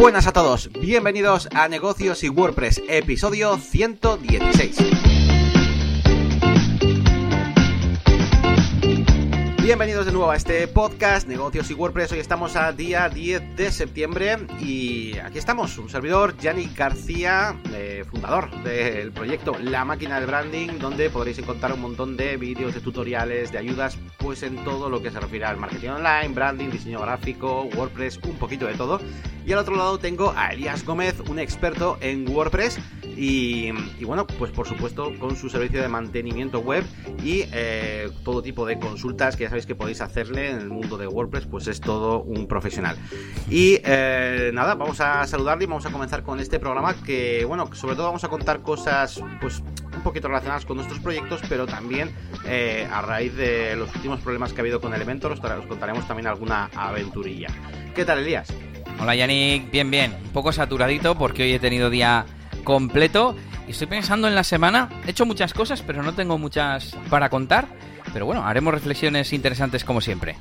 buenas a todos, bienvenidos a Negocios y WordPress, episodio 116. Bienvenidos de nuevo a este podcast Negocios y WordPress. Hoy estamos a día 10 de septiembre y aquí estamos, un servidor, Yannick García, eh, fundador del proyecto La Máquina del Branding, donde podréis encontrar un montón de vídeos, de tutoriales, de ayudas, pues en todo lo que se refiere al marketing online, branding, diseño gráfico, WordPress, un poquito de todo. Y al otro lado tengo a Elías Gómez, un experto en WordPress y, bueno, pues por supuesto con su servicio de mantenimiento web y eh, todo tipo de consultas que ya sabéis que podéis hacerle en el mundo de WordPress, pues es todo un profesional. Y eh, nada, vamos a saludarle y vamos a comenzar con este programa que, bueno, sobre todo vamos a contar cosas pues un poquito relacionadas con nuestros proyectos, pero también eh, a raíz de los últimos problemas que ha habido con Elementor, os contaremos también alguna aventurilla. ¿Qué tal, Elías? Hola Yannick, bien, bien. Un poco saturadito porque hoy he tenido día completo y estoy pensando en la semana. He hecho muchas cosas, pero no tengo muchas para contar. Pero bueno, haremos reflexiones interesantes como siempre.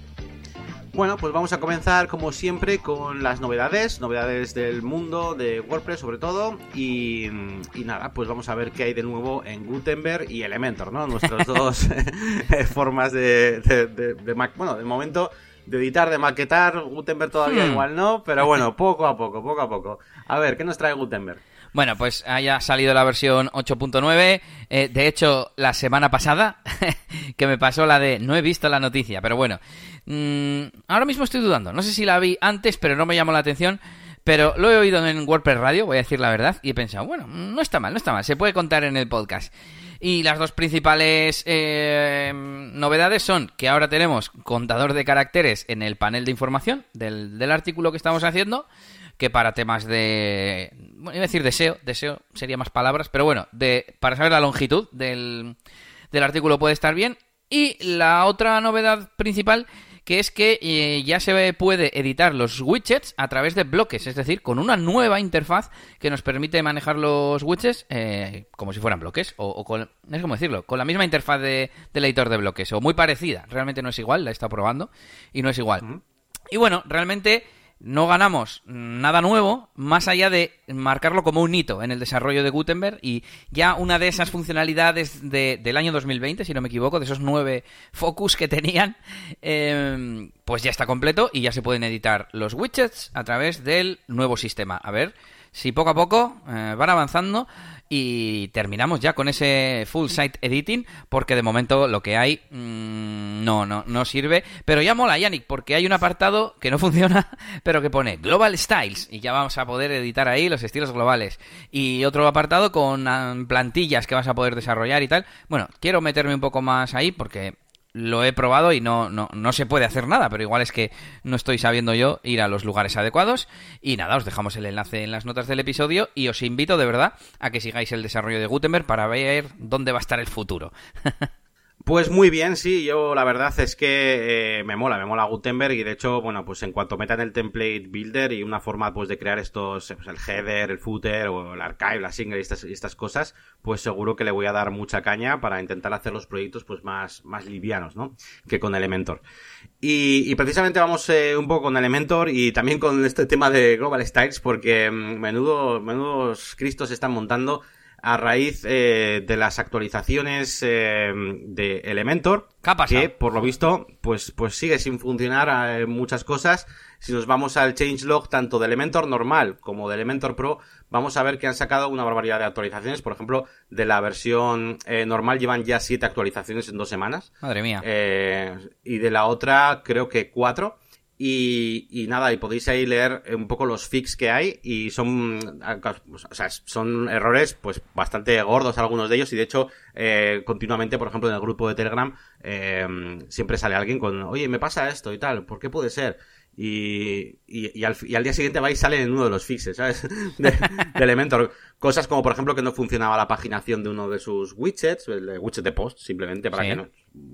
Bueno, pues vamos a comenzar como siempre con las novedades, novedades del mundo de WordPress sobre todo y, nada, pues vamos a ver qué hay de nuevo en Gutenberg y Elementor, ¿no? Nuestras dos formas de, de, bueno, de momento de editar, de maquetar, Gutenberg todavía hmm. igual no, pero bueno, poco a poco, poco a poco. A ver, ¿qué nos trae Gutenberg? Bueno, pues haya salido la versión 8.9. Eh, de hecho, la semana pasada, que me pasó la de no he visto la noticia, pero bueno. Mm, ahora mismo estoy dudando. No sé si la vi antes, pero no me llamó la atención. Pero lo he oído en WordPress Radio, voy a decir la verdad, y he pensado, bueno, no está mal, no está mal, se puede contar en el podcast. Y las dos principales eh, novedades son que ahora tenemos contador de caracteres en el panel de información del, del artículo que estamos haciendo, que para temas de... Bueno, iba a decir deseo, deseo sería más palabras, pero bueno, de, para saber la longitud del, del artículo puede estar bien. Y la otra novedad principal que es que eh, ya se puede editar los widgets a través de bloques, es decir, con una nueva interfaz que nos permite manejar los widgets eh, como si fueran bloques, o, con, es como decirlo, con la misma interfaz de, editor de bloques, o muy parecida, realmente no es igual, la he estado probando, y no es igual. Y bueno, realmente no ganamos nada nuevo más allá de marcarlo como un hito en el desarrollo de Gutenberg y ya una de esas funcionalidades del año 2020, si no me equivoco, de esos nueve focus que tenían, em, pues ya está completo y ya se pueden editar los widgets a través del nuevo sistema. A ver si poco a poco eh, van avanzando y terminamos ya con ese full site editing porque de momento lo que hay mm, no, no, no sirve. Pero ya mola, Yannick, porque hay un apartado que no funciona, pero que pone Global Styles y ya vamos a poder editar ahí los estilos globales. Y otro apartado con ah, plantillas que vas a poder desarrollar y tal. Bueno, quiero meterme un poco más ahí porque lo he probado y no, no, no, se puede hacer nada, pero igual es que no estoy sabiendo yo ir a los lugares adecuados. Y nada, os dejamos el enlace en las notas del episodio y os invito de verdad a que sigáis el desarrollo de Gutenberg para ver dónde va a estar el futuro. Pues muy bien, sí, yo la verdad es que eh, me mola, me mola Gutenberg y de hecho, bueno, pues en cuanto metan el template builder y una forma pues de crear estos, pues, el header, el footer o el archive, la single y estas, estas cosas, pues seguro que le voy a dar mucha caña para intentar hacer los proyectos pues más, más livianos, ¿no? Que con Elementor. Y, y precisamente vamos eh, un poco con Elementor y también con este tema de Global Styles porque mm, menudo, menudos cristos están montando a raíz eh, de las actualizaciones eh, de Elementor, que por lo visto pues, pues sigue sin funcionar eh, muchas cosas. Si nos vamos al changelog tanto de Elementor normal como de Elementor Pro, vamos a ver que han sacado una barbaridad de actualizaciones. Por ejemplo, de la versión normal llevan ya siete actualizaciones en dos semanas. Madre mía. y de la otra creo que cuatro. Y, nada, y podéis ahí leer un poco los fix que hay y son, o sea, son errores pues bastante gordos algunos de ellos y de hecho eh, continuamente, por ejemplo, en el grupo de Telegram eh, siempre sale alguien con, oye, me pasa esto y tal, ¿por qué puede ser? Y, y, al, y, al, día siguiente va y sale en uno de los fixes, ¿sabes? De, Elementor. Cosas como, por ejemplo, que no funcionaba la paginación de uno de sus widgets, el widget de post, simplemente para que no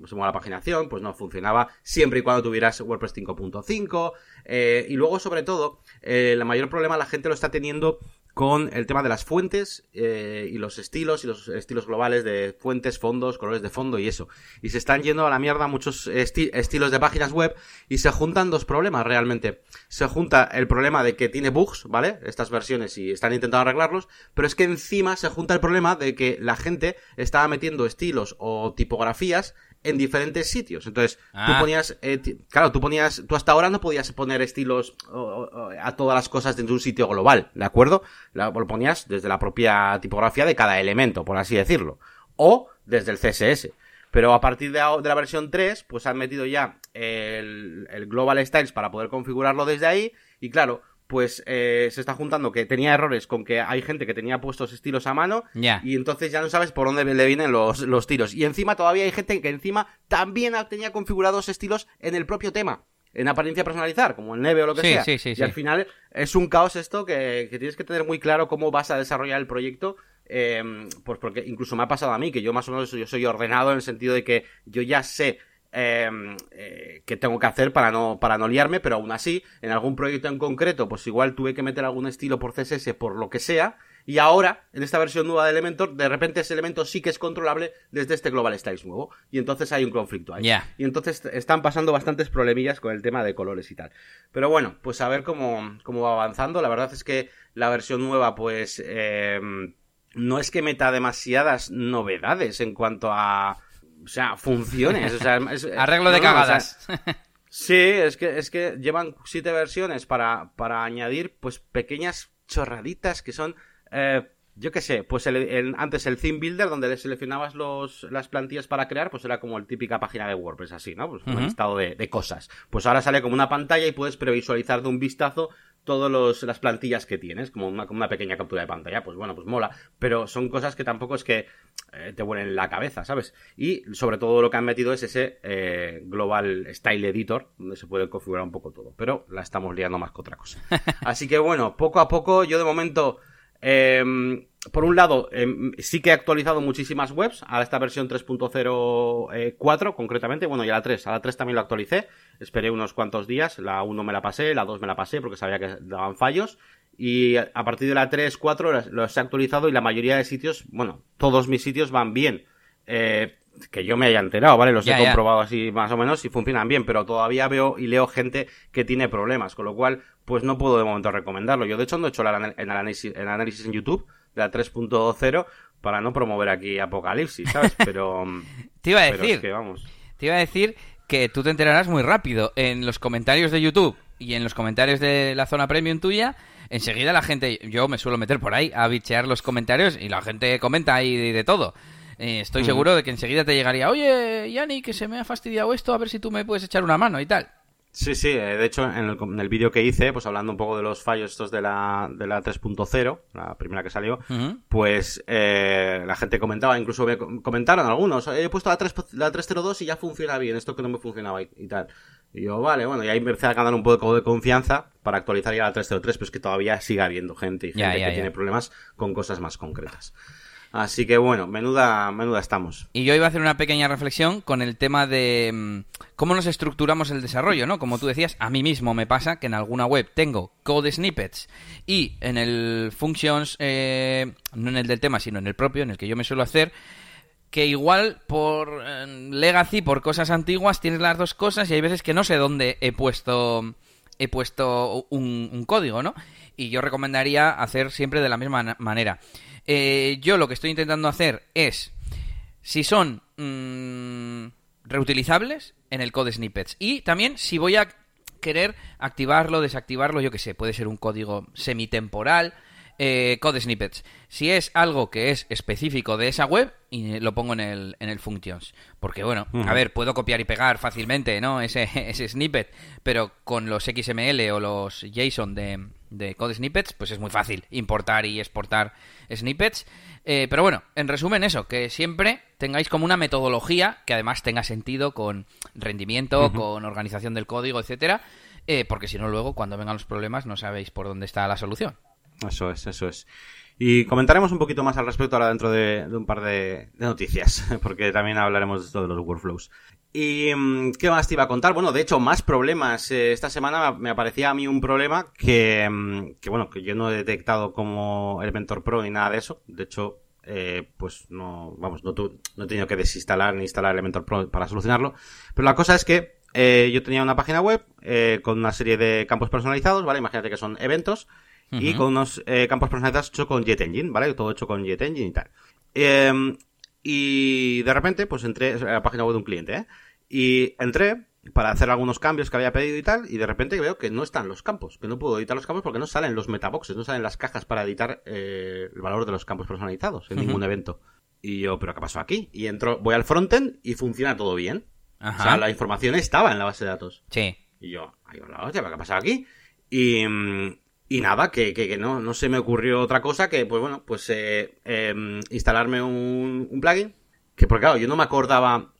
se mueva la paginación, pues no funcionaba siempre y cuando tuvieras WordPress 5.5. Eh, y luego, sobre todo, eh, el mayor problema la gente lo está teniendo con el tema de las fuentes eh, y los estilos y los estilos globales de fuentes, fondos, colores de fondo y eso. Y se están yendo a la mierda muchos estilos de páginas web y se juntan dos problemas realmente. Se junta el problema de que tiene bugs, ¿vale? Estas versiones y están intentando arreglarlos, pero es que encima se junta el problema de que la gente estaba metiendo estilos o tipografías en diferentes sitios. Entonces, tú Ah. ponías, eh, claro, tú ponías, tú hasta ahora no podías poner estilos o- o- a todas las cosas dentro de un sitio global, ¿de acuerdo? La- lo ponías desde la propia tipografía de cada elemento, por así decirlo. O desde el CSS. Pero a partir de, la versión 3, pues han metido ya el, el Global Styles para poder configurarlo desde ahí. Y claro, pues eh, se está juntando que tenía errores con que hay gente que tenía puestos estilos a mano Ya. y entonces ya no sabes por dónde le vienen los, los tiros. Y encima todavía hay gente que encima también tenía configurados estilos en el propio tema. En apariencia personalizar, como en Neve o lo que Sí, sea. sí, sí, y al final es un caos esto que, que tienes que tener muy claro cómo vas a desarrollar el proyecto. eh, pues porque incluso me ha pasado a mí, que yo más o menos yo soy ordenado en el sentido de que yo ya sé eh, eh, qué tengo que hacer para no, para no liarme, pero aún así, en algún proyecto en concreto, pues igual tuve que meter algún estilo por CSS por lo que sea, y ahora, en esta versión nueva de Elementor, de repente ese elemento sí que es controlable desde este Global Styles nuevo. Y entonces hay un conflicto ahí. Y entonces están pasando bastantes problemillas con el tema de colores y tal. Pero bueno, pues a ver cómo, cómo va avanzando. La verdad es que la versión nueva, pues, eh, no es que meta demasiadas novedades en cuanto a, o sea, funciones. O sea, es- Arreglo de no, no, o sea, cagadas. Sí, es que, es que llevan siete versiones para, para añadir pues pequeñas chorraditas que son, eh, yo qué sé, pues el, el- antes el theme builder donde le seleccionabas los, las plantillas para crear, pues era como el típica página de WordPress así, ¿no? Pues un Ujú. estado de, de cosas. Pues ahora sale como una pantalla y puedes previsualizar de un vistazo todas las plantillas que tienes, como una, como una pequeña captura de pantalla, pues bueno, pues mola, pero son cosas que tampoco es que eh, te vuelen la cabeza, ¿sabes? Y sobre todo lo que han metido es ese eh, Global Style Editor, donde se puede configurar un poco todo, pero la estamos liando más que otra cosa. Así que bueno, poco a poco, yo de momento, eh, por un lado, eh, sí que he actualizado muchísimas webs a esta versión 3.04 concretamente, bueno, y a la 3, a la 3 también lo actualicé, esperé unos cuantos días, la 1 me la pasé, la 2 me la pasé porque sabía que daban fallos, y a partir de la 3, 4 los- he actualizado y la mayoría de sitios, bueno, todos mis sitios van bien. Eh, que yo me haya enterado, ¿vale? Los he comprobado así más o menos y funcionan bien, pero todavía veo y leo gente que tiene problemas, con lo cual, pues no puedo de momento recomendarlo. Yo de hecho no he hecho el, análisis, el análisis en YouTube la 3.0 para no promover aquí apocalipsis, ¿sabes? Pero, Te iba a decir, es que vamos. te iba a decir que tú te enterarás muy rápido en los comentarios de YouTube y en los comentarios de la zona premium tuya. Enseguida la gente, yo me suelo meter por ahí a bichear los comentarios y la gente comenta ahí de, de todo. Eh, estoy Ujú. seguro de que enseguida te llegaría, oye, Yanni, que se me ha fastidiado esto, a ver si tú me puedes echar una mano y tal. Sí, sí, eh, de hecho en el, en el vídeo que hice, pues hablando un poco de los fallos estos de la, de la 3.0, la primera que salió, pues eh, la gente comentaba, incluso me com- comentaron algunos, he puesto la, 3, la 302 y ya funciona bien, esto que no me funcionaba y, y tal. Y yo, vale, bueno, y ahí empecé a ganar un poco de confianza para actualizar ya la 303, pero es que todavía sigue habiendo gente y gente Ya, ya, que ya. tiene problemas con cosas más concretas. Así que bueno, menuda, menuda estamos. Y yo iba a hacer una pequeña reflexión con el tema de mm, cómo nos estructuramos el desarrollo, ¿no? Como tú decías, a mí mismo me pasa que en alguna web tengo code snippets y en el functions, eh, no en el del tema, sino en el propio, en el que yo me suelo hacer, que igual por eh, legacy, por cosas antiguas, tienes las dos cosas y hay veces que no sé dónde he puesto he puesto un, un código, ¿no? Y yo recomendaría hacer siempre de la misma manera. Eh, yo lo que estoy intentando hacer es, si son mm, reutilizables, en el code snippets. Y también si voy a querer activarlo, desactivarlo, yo que sé, puede ser un código semitemporal, eh, code snippets. Si es algo que es específico de esa web, y lo pongo en el, en el functions. Porque bueno, a ver, puedo copiar y pegar fácilmente, ¿no? Ese, ese snippet, pero con los XML o los JSON de, de code snippets, pues es muy fácil importar y exportar snippets. Eh, pero bueno, en resumen eso, que siempre tengáis como una metodología que además tenga sentido con rendimiento, con organización del código, etcétera, eh, porque si no luego cuando vengan los problemas no sabéis por dónde está la solución. Eso es, eso es. Y comentaremos un poquito más al respecto ahora dentro de, de un par de, de noticias, porque también hablaremos de esto de los workflows. ¿Y mm, qué más te iba a contar? Bueno, de hecho, más problemas. Eh, esta semana me aparecía a mí un problema que, mm, que, bueno, que yo no he detectado como Elementor Pro ni nada de eso. De hecho, eh, pues no, vamos, no, no he tenido que desinstalar ni instalar Elementor Pro para solucionarlo. Pero la cosa es que eh, yo tenía una página web eh, con una serie de campos personalizados, ¿vale? Imagínate que son eventos y con unos eh, campos personalizados hechos con JetEngine, ¿vale? Todo hecho con JetEngine y tal. Em, y de repente, pues entré a la página web de un cliente, ¿eh? Y entré para hacer algunos cambios que había pedido y tal, y de repente veo que no están los campos, que no puedo editar los campos porque no salen los metaboxes, no salen las cajas para editar eh, el valor de los campos personalizados en ningún evento. Y yo, ¿pero qué pasó aquí? Y entro, voy al frontend y funciona todo bien. O sea, la información estaba en la base de datos. Sí. Y yo, ay, ¿qué ha pasado aquí? Y, y nada, que, que, no, no se me ocurrió otra cosa que, pues bueno, pues eh, em, instalarme un, un plugin. Que porque claro, yo no me acordaba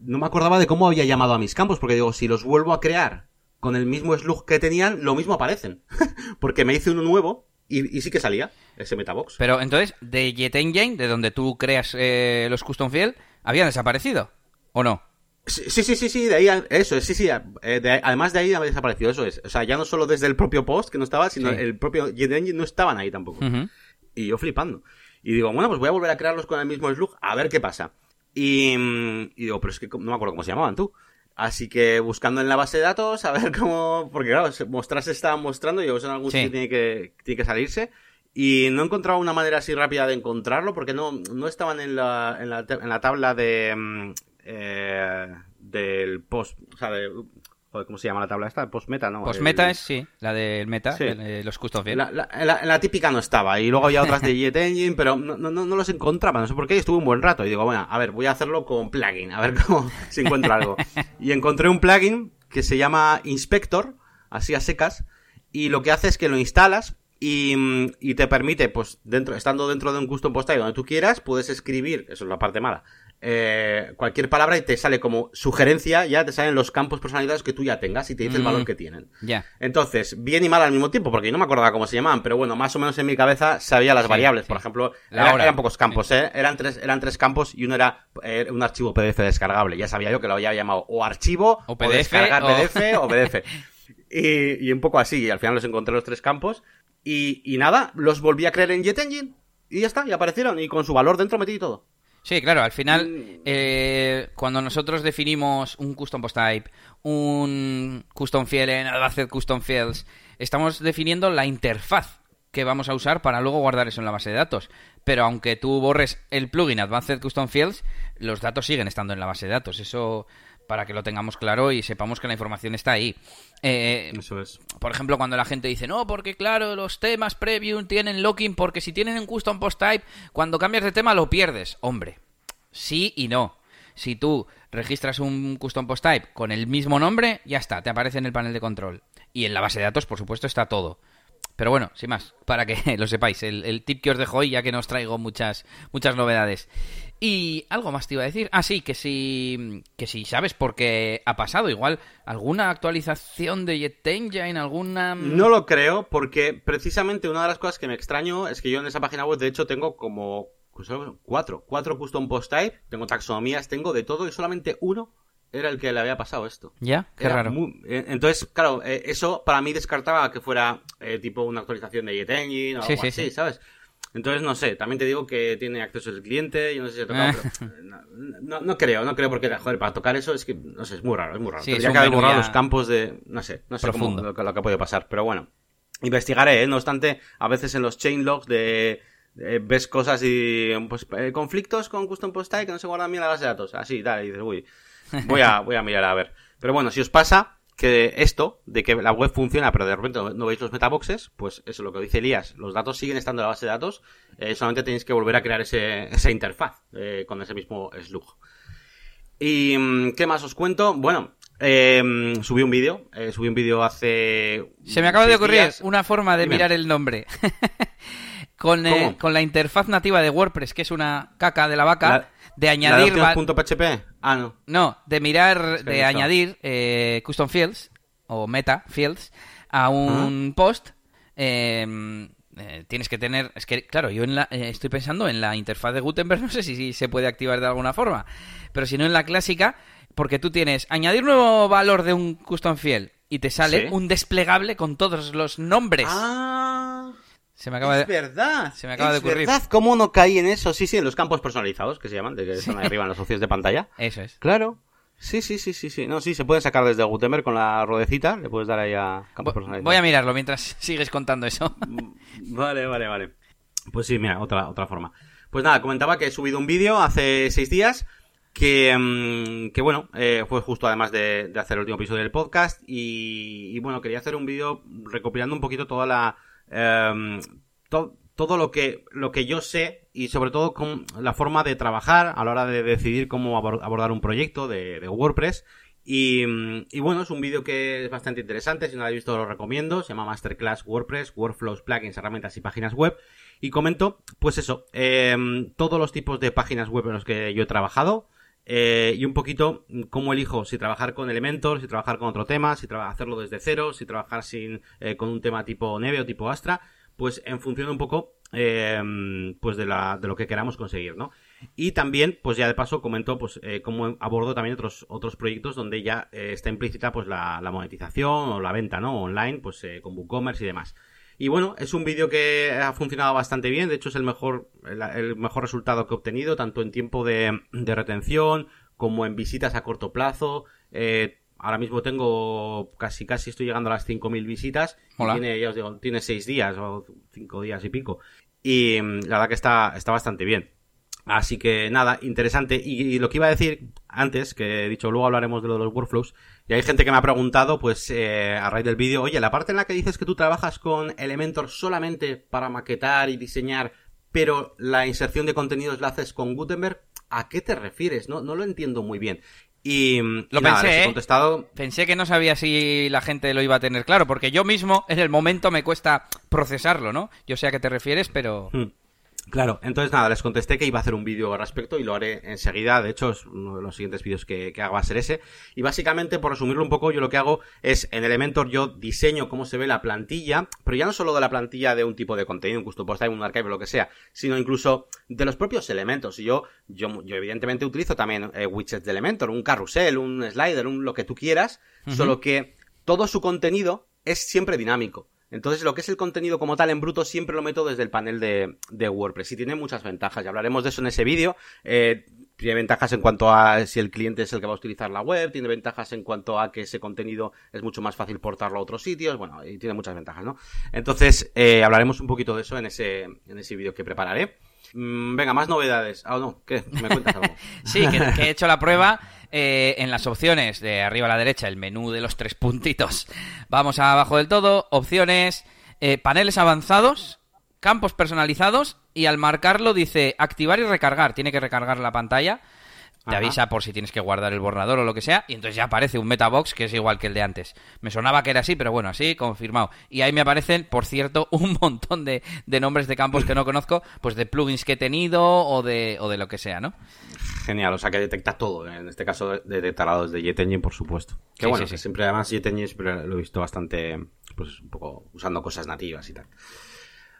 no me acordaba de cómo había llamado a mis campos, porque digo, si los vuelvo a crear con el mismo slug que tenían, lo mismo aparecen. porque me hice uno nuevo y, sí que salía ese metabox. Pero entonces, de JetEngine, de donde tú creas eh, los custom field, ¿habían desaparecido? ¿O no? Sí, sí, sí, sí, de ahí, eso, sí, sí, eh, además de ahí había desaparecido, eso es. O sea, ya no solo desde el propio post que no estaba, sino el propio JetEngine no estaban ahí tampoco. Y yo flipando. Y digo, bueno, pues voy a volver a crearlos con el mismo slug, a ver qué pasa. Y, digo, pero es que no me acuerdo cómo se llamaban tú. Así que buscando en la base de datos, a ver cómo. Porque claro, mostrarse estaban mostrando, y yo en algún sitio tiene que, tiene que salirse. Y no he encontrado una manera así rápida de encontrarlo, porque no, no estaban en la, en la, en la tabla de. Mm, eh, del post. O sea, de, ¿cómo se llama la tabla esta? Postmeta, ¿no? Postmeta es, sí, la del meta, los custom field. La, la, típica no estaba, y luego había otras de JetEngine, pero no, no, no, los encontraba, no sé por qué, y estuve un buen rato, y digo, bueno, a ver, voy a hacerlo con plugin, a ver cómo, si encuentro algo. Y encontré un plugin que se llama Inspector, así a secas, y lo que hace es que lo instalas, y, y, te permite, pues, dentro, estando dentro de un custom post donde tú quieras, puedes escribir, eso es la parte mala, eh, cualquier palabra y te sale como sugerencia, ya te salen los campos personalizados que tú ya tengas y te dice el valor mm. que tienen. Ya. Entonces, bien y mal al mismo tiempo, porque no me acordaba cómo se llamaban, pero bueno, más o menos en mi cabeza sabía las variables. Por ejemplo, eran pocos campos, ¿eh? Eran tres, eran tres campos y uno era eh, un archivo PDF descargable. Ya sabía yo que lo había llamado o archivo, o, PDF, descargar PDF, o PDF. y, un poco así, y al final los encontré los tres campos. Y, y nada, los volví a crear en JetEngine. Y ya está, y aparecieron. Y con su valor dentro metí todo. Sí, claro, al final, mm. eh, cuando nosotros definimos un custom post type, un custom field en Advanced Custom Fields, estamos definiendo la interfaz que vamos a usar para luego guardar eso en la base de datos. Pero aunque tú borres el plugin Advanced Custom Fields, los datos siguen estando en la base de datos. Eso para que lo tengamos claro y sepamos que la información está ahí. Eh, Eso es. Por ejemplo, cuando la gente dice, no, porque claro, los temas preview tienen locking, porque si tienen un custom post type, cuando cambias de tema lo pierdes. Hombre, sí y no. Si tú registras un custom post type con el mismo nombre, ya está, te aparece en el panel de control. Y en la base de datos, por supuesto, está todo. Pero bueno, sin más, para que lo sepáis, el, tip que os dejo hoy, ya que no os traigo muchas, muchas novedades. Y algo más te iba a decir. Ah, sí, que si, que si sabes por qué ha pasado. Igual, ¿alguna actualización de JetEngine? ¿Alguna...? No lo creo, porque precisamente una de las cosas que me extraño es que yo en esa página web, de hecho, tengo como pues, cuatro. Cuatro custom post type, tengo taxonomías, tengo de todo y solamente uno era el que le había pasado esto. Ya, qué raro. Eh, entonces, claro, eh, eso para mí descartaba que fuera eh, tipo una actualización de JetEngine o algo así, ¿sabes? Entonces, no sé, también te digo que tiene acceso el cliente, yo no sé si ha tocado, pero no, no, creo, no creo porque, joder, para tocar eso es que, no sé, es muy raro, es muy raro. Sí, Tendría que haber borrado los campos de, no sé, no sé cómo, lo, lo, que puede pasar, pero bueno. Investigaré, ¿eh? No obstante, a veces en los chain logs de, ves cosas y, pues, conflictos con custom post type que no se guardan bien en la base de datos, así, tal, y dices, uy, Voy a, voy a mirar a ver. Pero bueno, si os pasa que esto, de que la web funciona, pero de repente no veis los metaboxes, pues eso es lo que dice Elías. Los datos siguen estando en la base de datos, eh, solamente tenéis que volver a crear ese, esa interfaz eh, con ese mismo slug. ¿Y mm, qué más os cuento? Bueno, eh, subí un vídeo, eh, subí un vídeo hace... Se me acaba de ocurrir una forma de mirar el nombre. con, con la interfaz nativa de WordPress, que es una caca de la vaca de añadir... ¿La Ah, no. No, de mirar, de añadir eh, custom fields o meta fields a un post. Em, eh, tienes que tener... Es que, claro, yo en la, eh, estoy pensando en la interfaz de Gutenberg, no sé si, se puede activar de alguna forma, pero si no en la clásica, porque tú tienes añadir nuevo valor de un custom field y te sale un desplegable con todos los nombres. Ah... Se me acaba es verdad. Se me acaba de ocurrir. verdad. ¿Cómo no caí en eso? Sí, sí, en los campos personalizados, que se llaman, de que están ahí arriba en las opciones de pantalla. Eso es. Claro. Sí, sí, sí, sí, sí. No, sí, se puede sacar desde Gutenberg con la ruedecita. Le puedes dar ahí a campos personalizados. Voy a mirarlo mientras sigues contando eso. vale, vale, vale. Pues sí, mira, otra, otra forma. Pues nada, comentaba que he subido un vídeo hace seis días que, mm, que bueno, eh, fue justo además de, hacer el último episodio del podcast y, y bueno, quería hacer un vídeo recopilando un poquito toda la... Eh, todo lo que, lo que yo sé y sobre todo con la forma de trabajar a la hora de decidir cómo abordar un proyecto de, WordPress. Y, y, bueno, es un vídeo que es bastante interesante, si no lo habéis visto lo recomiendo, se llama Masterclass WordPress, Workflows, Plugins, Herramientas y Páginas Web. Y comento, pues eso, em, todos los tipos de páginas web en los que yo he trabajado, eh, y un poquito cómo elijo si trabajar con Elementor, si trabajar con otro tema, si hacerlo desde cero, si trabajar sin, eh, con un tema tipo Neve o tipo Astra pues en función un poco eh, pues de, la, de lo que queramos conseguir, ¿no? Y también, pues ya de paso comento pues eh, cómo abordo también otros, otros proyectos donde ya eh, está implícita pues la, monetización o la venta, ¿no? Online, pues con WooCommerce y demás. Y bueno, es un vídeo que ha funcionado bastante bien, de hecho es el mejor, el, mejor resultado que he obtenido, tanto en tiempo de, de retención como en visitas a corto plazo. Eh, ahora mismo tengo casi, casi estoy llegando a las 5.000 visitas. tiene, ya os digo, tiene 6 días o 5 días y pico. Y mm, la verdad que está, está bastante bien. Así que nada, interesante. Y, lo que iba a decir antes, que he dicho, luego hablaremos de, lo de los workflows. Y hay gente que me ha preguntado, pues, eh, a raíz del vídeo, oye, la parte en la que dices que tú trabajas con Elementor solamente para maquetar y diseñar, pero la inserción de contenidos la haces con Gutenberg, ¿a qué te refieres? No, no lo entiendo muy bien. Y lo pensé, ¿eh? contestado... pensé que no sabía si la gente lo iba a tener claro, porque yo mismo en el momento me cuesta procesarlo, ¿no? Yo sé a qué te refieres, pero... Hmm. Claro, entonces nada, les contesté que iba a hacer un vídeo al respecto y lo haré enseguida. De hecho, es uno de los siguientes vídeos que, hago va a ser ese. Y básicamente, por resumirlo un poco, yo lo que hago es en Elementor yo diseño cómo se ve la plantilla, pero ya no solo de la plantilla de un tipo de contenido, un custom post un archive o lo que sea, sino incluso de los propios elementos. Y yo, yo, yo evidentemente utilizo también eh, widgets de Elementor, un carrusel, un slider, un lo que tú quieras, solo que todo su contenido es siempre dinámico. Entonces, lo que es el contenido como tal en bruto siempre lo meto desde el panel de, de WordPress y tiene muchas ventajas. Y hablaremos de eso en ese vídeo. Eh, tiene ventajas en cuanto a si el cliente es el que va a utilizar la web, tiene ventajas en cuanto a que ese contenido es mucho más fácil portarlo a otros sitios, bueno, y tiene muchas ventajas, ¿no? Entonces, eh, hablaremos un poquito de eso en ese, en ese vídeo que prepararé. Mm, venga, más novedades. Ah, no, ¿qué? ¿Me cuentas algo? sí, que, he hecho la prueba eh, en las opciones de arriba a la derecha, el menú de los tres puntitos. Vamos abajo del todo, opciones, eh, paneles avanzados, campos personalizados y al marcarlo dice activar y recargar. Tiene que recargar la pantalla te avisa por si tienes que guardar el borrador o lo que sea, y entonces ya aparece un metabox que es igual que el de antes. Me sonaba que era así, pero bueno, así, confirmado. Y ahí me aparecen, por cierto, un montón de, nombres de campos que no conozco, pues de plugins que he tenido o de, o de lo que sea, ¿no? Genial, o sea que detecta todo, en este caso detectará desde JetEngine, por supuesto. Que bueno, que siempre además JetEngine siempre lo he visto bastante, pues un poco usando cosas nativas y tal.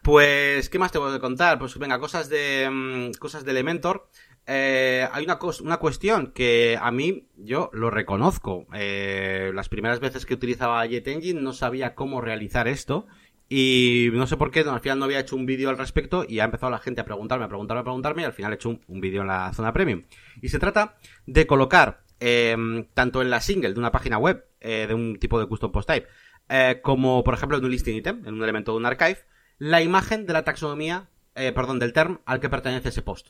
Pues, ¿qué más te voy a contar? Pues venga, cosas de mm, cosas de Elementor. Eh, hay una, una cuestión que a mí, yo lo reconozco. Eh, las primeras veces que utilizaba JetEngine no sabía cómo realizar esto. Y no sé por qué, al final no había hecho un vídeo al respecto y ha empezado la gente a preguntarme, a preguntarme, a preguntarme y al final he hecho un, vídeo en la zona premium. Y se trata de colocar, em, tanto en la single de una página web, eh, de un tipo de custom post type, como por ejemplo en un listing item, en un elemento de un archive, la imagen de la taxonomía, perdón, del term al que pertenece ese post.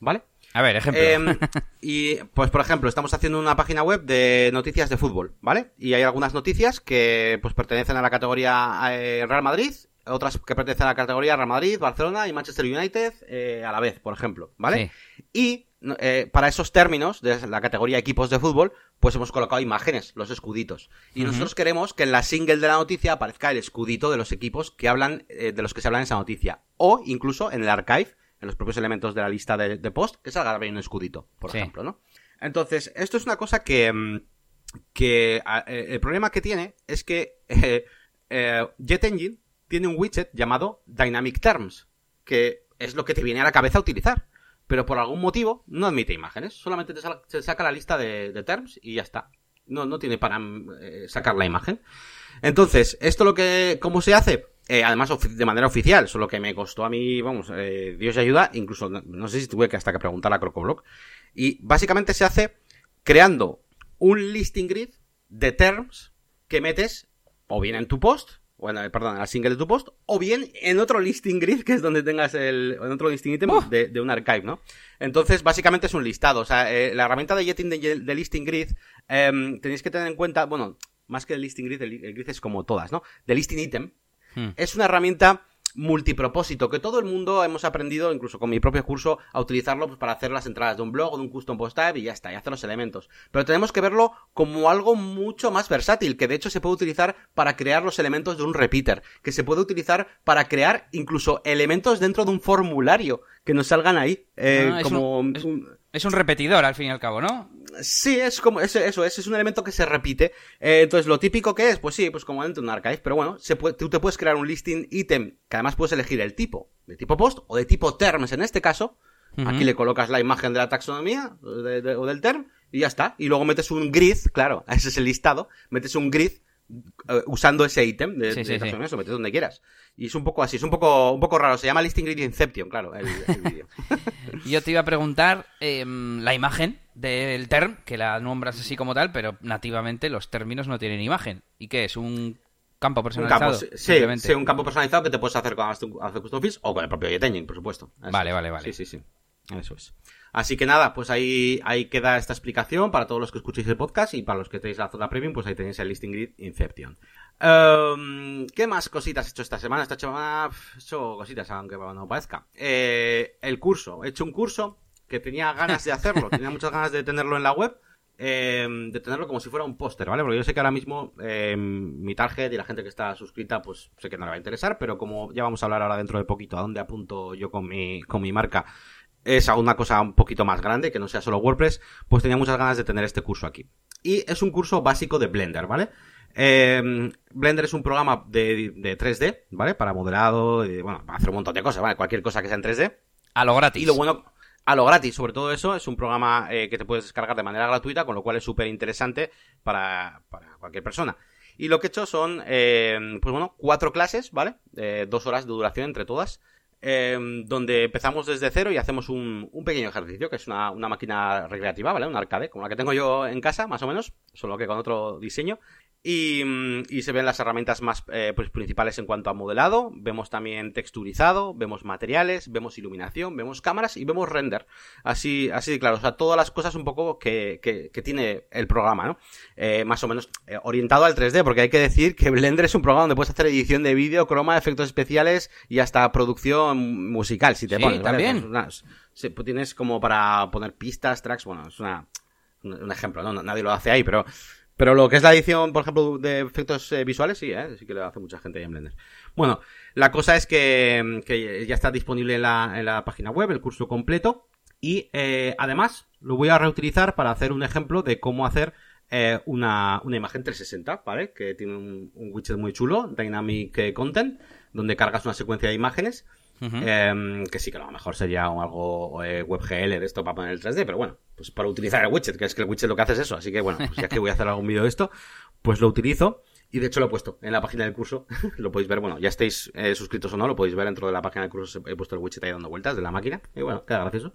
¿Vale? A ver, ejemplo. Em, y pues por ejemplo, estamos haciendo una página web de noticias de fútbol, ¿vale? Y hay algunas noticias que pues pertenecen a la categoría eh, Real Madrid, otras que pertenecen a la categoría Real Madrid, Barcelona y Manchester United eh, a la vez, por ejemplo, ¿vale? Y eh, para esos términos de la categoría equipos de fútbol, pues hemos colocado imágenes, los escuditos. Y nosotros queremos que en la single de la noticia aparezca el escudito de los equipos que hablan, de los que se hablan en esa noticia. O incluso en el archive en los propios elementos de la lista de, post, que salga bien un escudito, por ejemplo, ¿no? Entonces, esto es una cosa que, mm, que eh, el problema que tiene es que eh, eh, JetEngine tiene un widget llamado Dynamic Terms, que es lo que te viene a la cabeza a utilizar. Pero por algún motivo no admite imágenes, solamente te, saca la lista de, terms y ya está. No, no tiene para eh, sacar la imagen. Entonces, ¿esto lo que, cómo se hace? Eh, además, de manera oficial, solo que me costó a mí, vamos, eh, Dios ayuda, incluso, no, sé si tuve que hasta que preguntar a Crocoblock. Y básicamente se hace creando un listing grid de terms que metes o bien en tu post, bueno, perdón, en la single de tu post, o bien en otro listing grid, que es donde tengas el, en otro listing item de, un archive, ¿no? Entonces, básicamente es un listado. O sea, eh, la herramienta de getting de, listing grid, em, tenéis que tener en cuenta, bueno, más que el listing grid, el, grid es como todas, ¿no? De listing item. Hmm. Es una herramienta multipropósito, que todo el mundo hemos aprendido, incluso con mi propio curso, a utilizarlo pues, para hacer las entradas de un blog o de un custom post type y ya está, y hacer los elementos. Pero tenemos que verlo como algo mucho más versátil, que de hecho se puede utilizar para crear los elementos de un repeater, que se puede utilizar para crear incluso elementos dentro de un formulario que nos salgan ahí, eh, ah, como... Es un repetidor, al fin y al cabo, ¿no? Sí, es como eso, eso es, es un elemento que se repite. Eh, entonces, lo típico que es, pues sí, pues como dentro de un archive, pero bueno, se puede, tú te puedes crear un listing item que además puedes elegir el tipo, de tipo post o de tipo terms en este caso. Aquí le colocas la imagen de la taxonomía o del term y ya está. Y luego metes un grid, claro, ese es el listado, metes un grid eh, usando ese ítem de, sí, metes donde quieras. Y es un poco así, es un poco, un poco raro. Se llama Listing Grid Inception, claro, el, vídeo. Yo te iba a preguntar em, la imagen del term, que la nombras así como tal, pero nativamente los términos no tienen imagen. ¿Y qué es? ¿Un campo personalizado? sí, sí, un campo personalizado que te puedes hacer con hacer custom o con el propio Jet por supuesto. vale, vale, vale. Sí, sí, sí. Eso es. Así que nada, pues ahí, ahí queda esta explicación para todos los que escuchéis el podcast y para los que tenéis la zona premium, pues ahí tenéis el listing grid Inception. Em, ¿Qué más cositas he hecho esta semana? Esta semana he hecho cositas, aunque no parezca. Eh, el curso. He hecho un curso que tenía ganas de hacerlo, tenía muchas ganas de tenerlo en la web. Em, de tenerlo como si fuera un póster, ¿vale? Porque yo sé que ahora mismo em, mi target y la gente que está suscrita, pues sé que no le va a interesar, pero como ya vamos a hablar ahora dentro de poquito a dónde apunto yo con mi, con mi marca, es una cosa un poquito más grande, que no sea solo WordPress, pues tenía muchas ganas de tener este curso aquí. Y es un curso básico de Blender, ¿vale? Eh, Blender es un programa de, 3D, ¿vale? Para modelado, y, bueno, para hacer un montón de cosas, ¿vale? Cualquier cosa que sea en 3D. A lo gratis. Y lo bueno, a lo gratis, sobre todo eso, es un programa eh, que te puedes descargar de manera gratuita, con lo cual es súper interesante para, para cualquier persona. Y lo que he hecho son, eh, pues bueno, cuatro clases, ¿vale? dos horas de duración entre todas. Em, donde empezamos desde cero y hacemos un, pequeño ejercicio, que es una, una, máquina recreativa, ¿vale? Un arcade, como la que tengo yo en casa, más o menos, solo que con otro diseño. Y, y, se ven las herramientas más eh, pues, principales en cuanto a modelado. Vemos también texturizado, vemos materiales, vemos iluminación, vemos cámaras y vemos render. Así, así claro, o sea, todas las cosas un poco que, que, que tiene el programa, ¿no? Eh, más o menos eh, orientado al 3D, porque hay que decir que Blender es un programa donde puedes hacer edición de vídeo, croma, efectos especiales y hasta producción musical, si te sí, pones. también. Pues, tienes como para poner pistas, tracks, bueno, es una, un ejemplo, ¿no? Nadie lo hace ahí, pero pero lo que es la edición, por ejemplo, de efectos eh, visuales, sí, ¿eh? sí que lo hace mucha gente en Blender. Bueno, la cosa es que, que ya está disponible en la, página web el curso completo. Y eh, además lo voy a reutilizar para hacer un ejemplo de cómo hacer una, una, imagen 360, ¿vale? Que tiene un, widget muy chulo, Dynamic Content, donde cargas una secuencia de imágenes Em, que sí que a lo mejor sería algo eh, WebGL de esto para poner el 3D, pero bueno, pues para utilizar el widget, que es que el widget lo que hace es eso, así que bueno, pues ya que voy a hacer algún vídeo de esto, pues lo utilizo. Y de hecho lo he puesto en la página del curso, lo podéis ver, bueno, ya estéis eh, suscritos o no, lo podéis ver dentro de la página del curso, he puesto el widget ahí dando vueltas de la máquina, y bueno, queda gracioso.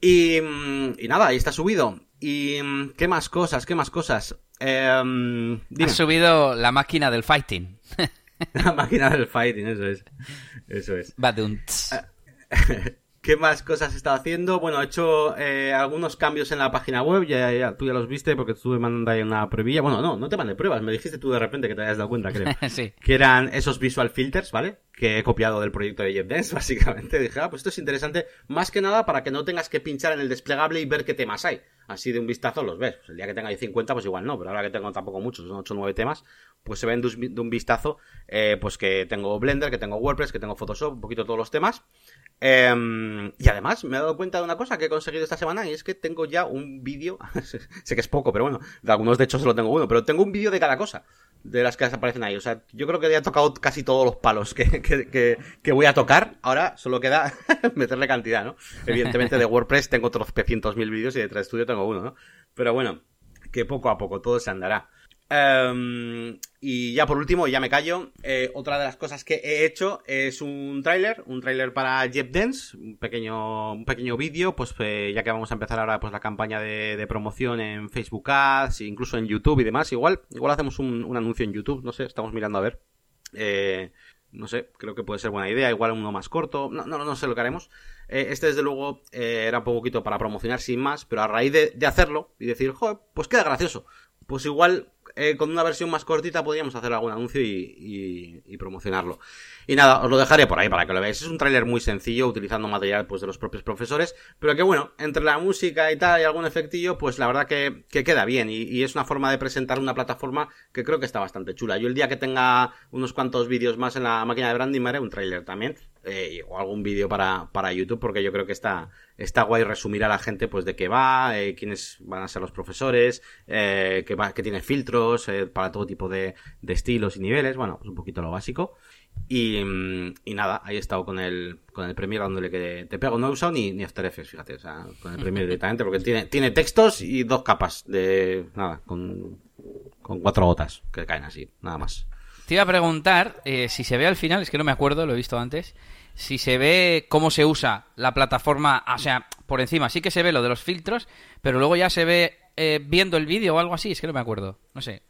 Y, mm, y nada, ahí está subido. Y mm, qué más cosas, qué más cosas. Eh, Has subido la máquina del fighting. La máquina del fighting, eso es. Eso es. Ah, ¿Qué más cosas he estado haciendo? Bueno, he hecho eh, algunos cambios en la página web, ya, tú ya los viste porque estuve mandando ahí una pruebilla. Bueno, no, no te mandé pruebas, me dijiste tú de repente que te habías dado cuenta, creo. sí. Que eran esos visual filters, ¿vale? Que he copiado del proyecto de JetDance, básicamente. Dije, ah, pues esto es interesante, más que nada para que no tengas que pinchar en el desplegable y ver qué temas hay. Así de un vistazo los ves. Pues el día que tenga ahí 50, pues igual no, pero ahora que tengo tampoco muchos, son 8 o 9 temas, pues se ven de un vistazo, eh, pues que tengo Blender, que tengo WordPress, que tengo Photoshop, un poquito todos los temas. Em, y además me he dado cuenta de una cosa que he conseguido esta semana y es que tengo ya un vídeo, sé que es poco, pero bueno, de algunos de hecho solo tengo uno, pero tengo un vídeo de cada cosa. de las que aparecen ahí. O sea, yo creo que ya he tocado casi todos los palos que, que, que, voy a tocar. Ahora solo queda meterle cantidad, ¿no? Evidentemente de WordPress tengo otros cientos mil vídeos y de 3 Studio tengo uno, ¿no? Pero bueno, que poco a poco todo se andará. Em, y ya por último, ya me callo. Eh, otra de las cosas que he hecho es un tráiler, un tráiler para Jeff Dance, un pequeño, un pequeño vídeo, pues eh, ya que vamos a empezar ahora pues la campaña de, promoción en Facebook Ads, incluso en YouTube y demás. Igual, igual hacemos un, anuncio en YouTube, no sé, estamos mirando a ver. Eh, no sé, creo que puede ser buena idea, igual uno más corto, no, no, no sé lo que haremos. este desde luego era un poquito para promocionar sin más, pero a raíz de, de hacerlo y decir, joder, pues queda gracioso. Pues igual eh, con una versión más cortita podríamos hacer algún anuncio y, promocionarlo. Y nada, os lo dejaré por ahí para que lo veáis. Es un tráiler muy sencillo, utilizando material pues de los propios profesores, pero que bueno, entre la música y tal y algún efectillo, pues la verdad que, que queda bien y, y, es una forma de presentar una plataforma que creo que está bastante chula. Yo el día que tenga unos cuantos vídeos más en la máquina de branding me haré un tráiler también, eh, o algún vídeo para, para YouTube, porque yo creo que está, está guay resumir a la gente pues de qué va, eh, quiénes van a ser los profesores, eh, que, va, que tiene filtros eh, para todo tipo de, de, estilos y niveles, bueno, pues un poquito lo básico. Y, y nada, ahí he estado con el, con el Premiere dándole que te pego. No he usado ni, ni After Effects, fíjate, o sea, con el Premiere directamente, porque tiene, tiene textos y dos capas de, nada, con, con cuatro gotas que caen así, nada más. Te iba a preguntar eh, si se ve al final, es que no me acuerdo, lo he visto antes, si se ve cómo se usa la plataforma, o sea, por encima sí que se ve lo de los filtros, pero luego ya se ve eh, viendo el vídeo o algo así, es que no me acuerdo, no sé.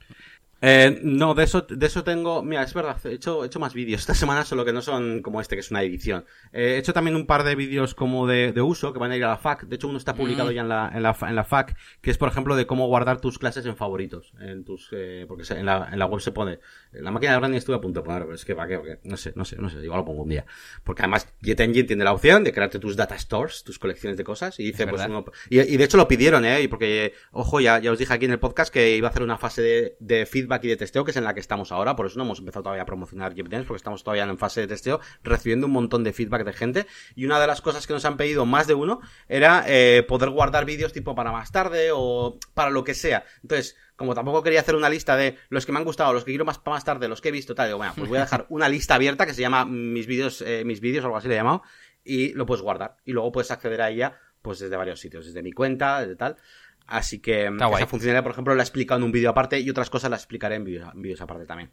Eh, no, de eso, de eso tengo. Mira, es verdad, he hecho, he hecho más vídeos esta semana, solo que no son como este, que es una edición. Eh, he hecho también un par de vídeos como de, de, uso que van a ir a la FAC. De hecho, uno está publicado mm. ya en la, en, la, en la FAC, que es, por ejemplo, de cómo guardar tus clases en favoritos. En tus, eh, porque en la, en la web se pone. En la máquina de branding estuve a punto de ponerlo, pero es que, ¿para qué? no sé, no sé, no sé, igual lo pongo un día. Porque además, JetEngine tiene la opción de crearte tus data stores, tus colecciones de cosas, y dice, pues uno, y, y, de hecho lo pidieron, eh, porque, ojo, ya, ya os dije aquí en el podcast que iba a hacer una fase de, de feedback y de testeo que es en la que estamos ahora, por eso no hemos empezado todavía a promocionar JetDance, porque estamos todavía en fase de testeo, recibiendo un montón de feedback de gente. Y una de las cosas que nos han pedido más de uno era eh, poder guardar vídeos tipo para más tarde o para lo que sea. Entonces, como tampoco quería hacer una lista de los que me han gustado, los que quiero más para más tarde, los que he visto, tal, digo, bueno, pues voy a dejar una lista abierta que se llama mis vídeos, eh, mis vídeos algo así le he llamado, y lo puedes guardar. Y luego puedes acceder a ella, pues desde varios sitios, desde mi cuenta, desde tal. Así que esa funcionalidad, por ejemplo, la he explicado en un vídeo aparte y otras cosas las explicaré en vídeos, aparte también.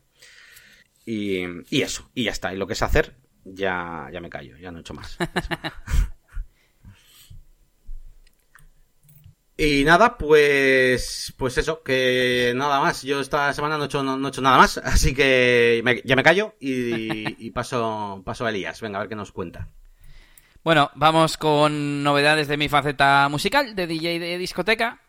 Y, y, eso, y ya está. Y lo que es hacer, ya, ya me callo, ya no he hecho más. y nada, pues, pues eso, que nada más. Yo esta semana no he hecho, no, he hecho nada más, así que ya me callo y, y paso, paso a Elías. Venga, a ver qué nos cuenta. Bueno, vamos con novedades de mi faceta musical, de DJ de discoteca,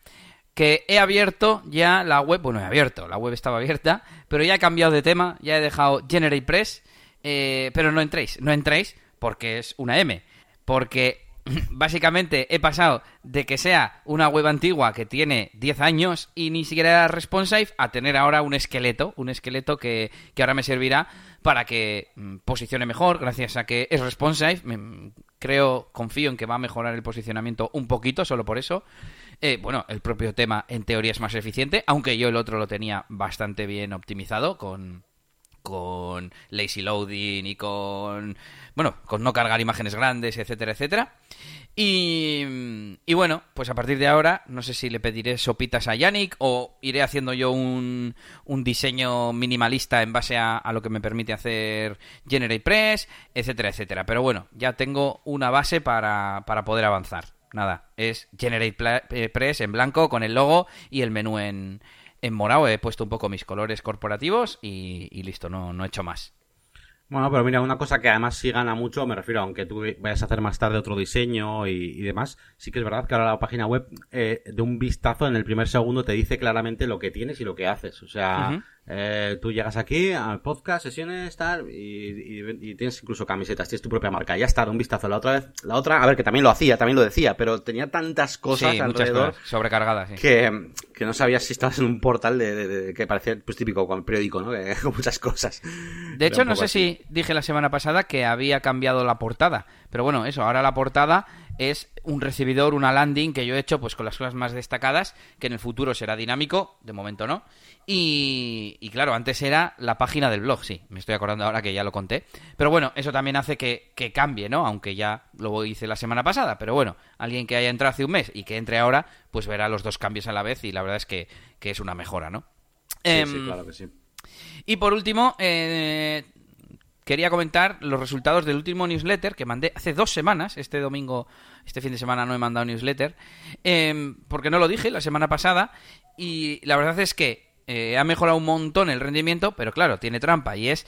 que he abierto ya la web, bueno, he abierto, la web estaba abierta, pero ya he cambiado de tema, ya he dejado GeneratePress, eh, pero no entréis, no entréis porque es una M, porque básicamente he pasado de que sea una web antigua que tiene 10 años y ni siquiera era responsive a tener ahora un esqueleto, un esqueleto que, que ahora me servirá para que mm, posicione mejor, gracias a que es responsive. Creo, confío en que va a mejorar el posicionamiento un poquito, solo por eso. Eh, bueno, el propio tema en teoría es más eficiente, aunque yo el otro lo tenía bastante bien optimizado con con lazy loading y con bueno, con no cargar imágenes grandes, etcétera, etcétera. Y, bueno, pues a partir de ahora, no sé si le pediré sopitas a Yannick o iré haciendo yo un, un diseño minimalista en base a, lo que me permite hacer GeneratePress, etcétera, etcétera. Pero bueno, ya tengo una base para, para poder avanzar. Nada, es GeneratePress en blanco con el logo y el menú en, en morado. He puesto un poco mis colores corporativos y, y listo, no, no he hecho más. Bueno, pero mira, una cosa que además sí gana mucho, me refiero, aunque tú vayas a hacer más tarde otro diseño y, demás, sí que es verdad que ahora la página web, eh, de un vistazo en el primer segundo, te dice claramente lo que tienes y lo que haces. O sea, eh, tú llegas aquí al podcast, sesiones, tal, y, tienes incluso camisetas, tienes tu propia marca. Ya está, un vistazo. La otra vez, la otra, a ver, que también lo hacía, también lo decía, pero tenía tantas cosas alrededor. sobrecargadas, sí. Que, que no sabías si estabas en un portal de, que parecía pues típico con el periódico, ¿no? con muchas cosas. De hecho, no sé si dije la semana pasada que había cambiado la portada. Pero bueno, eso, ahora la portada es un recibidor, una landing que yo he hecho pues con las cosas más destacadas, que en el futuro será dinámico, de momento no. Y, y, claro, antes era la página del blog, sí, me estoy acordando ahora que ya lo conté. Pero bueno, eso también hace que, que cambie, ¿no? Aunque ya lo hice la semana pasada. Pero bueno, alguien que haya entrado hace un mes y que entre ahora, pues verá los dos cambios a la vez y la verdad es que, que es una mejora, ¿no? Sí, sí, em, claro que sí. Y por último, eh, quería comentar los resultados del último newsletter que mandé hace dos semanas. Este domingo, este fin de semana no he mandado newsletter, em, porque no lo dije la semana pasada. Y la verdad es que eh, ha mejorado un montón el rendimiento, pero claro, tiene trampa y es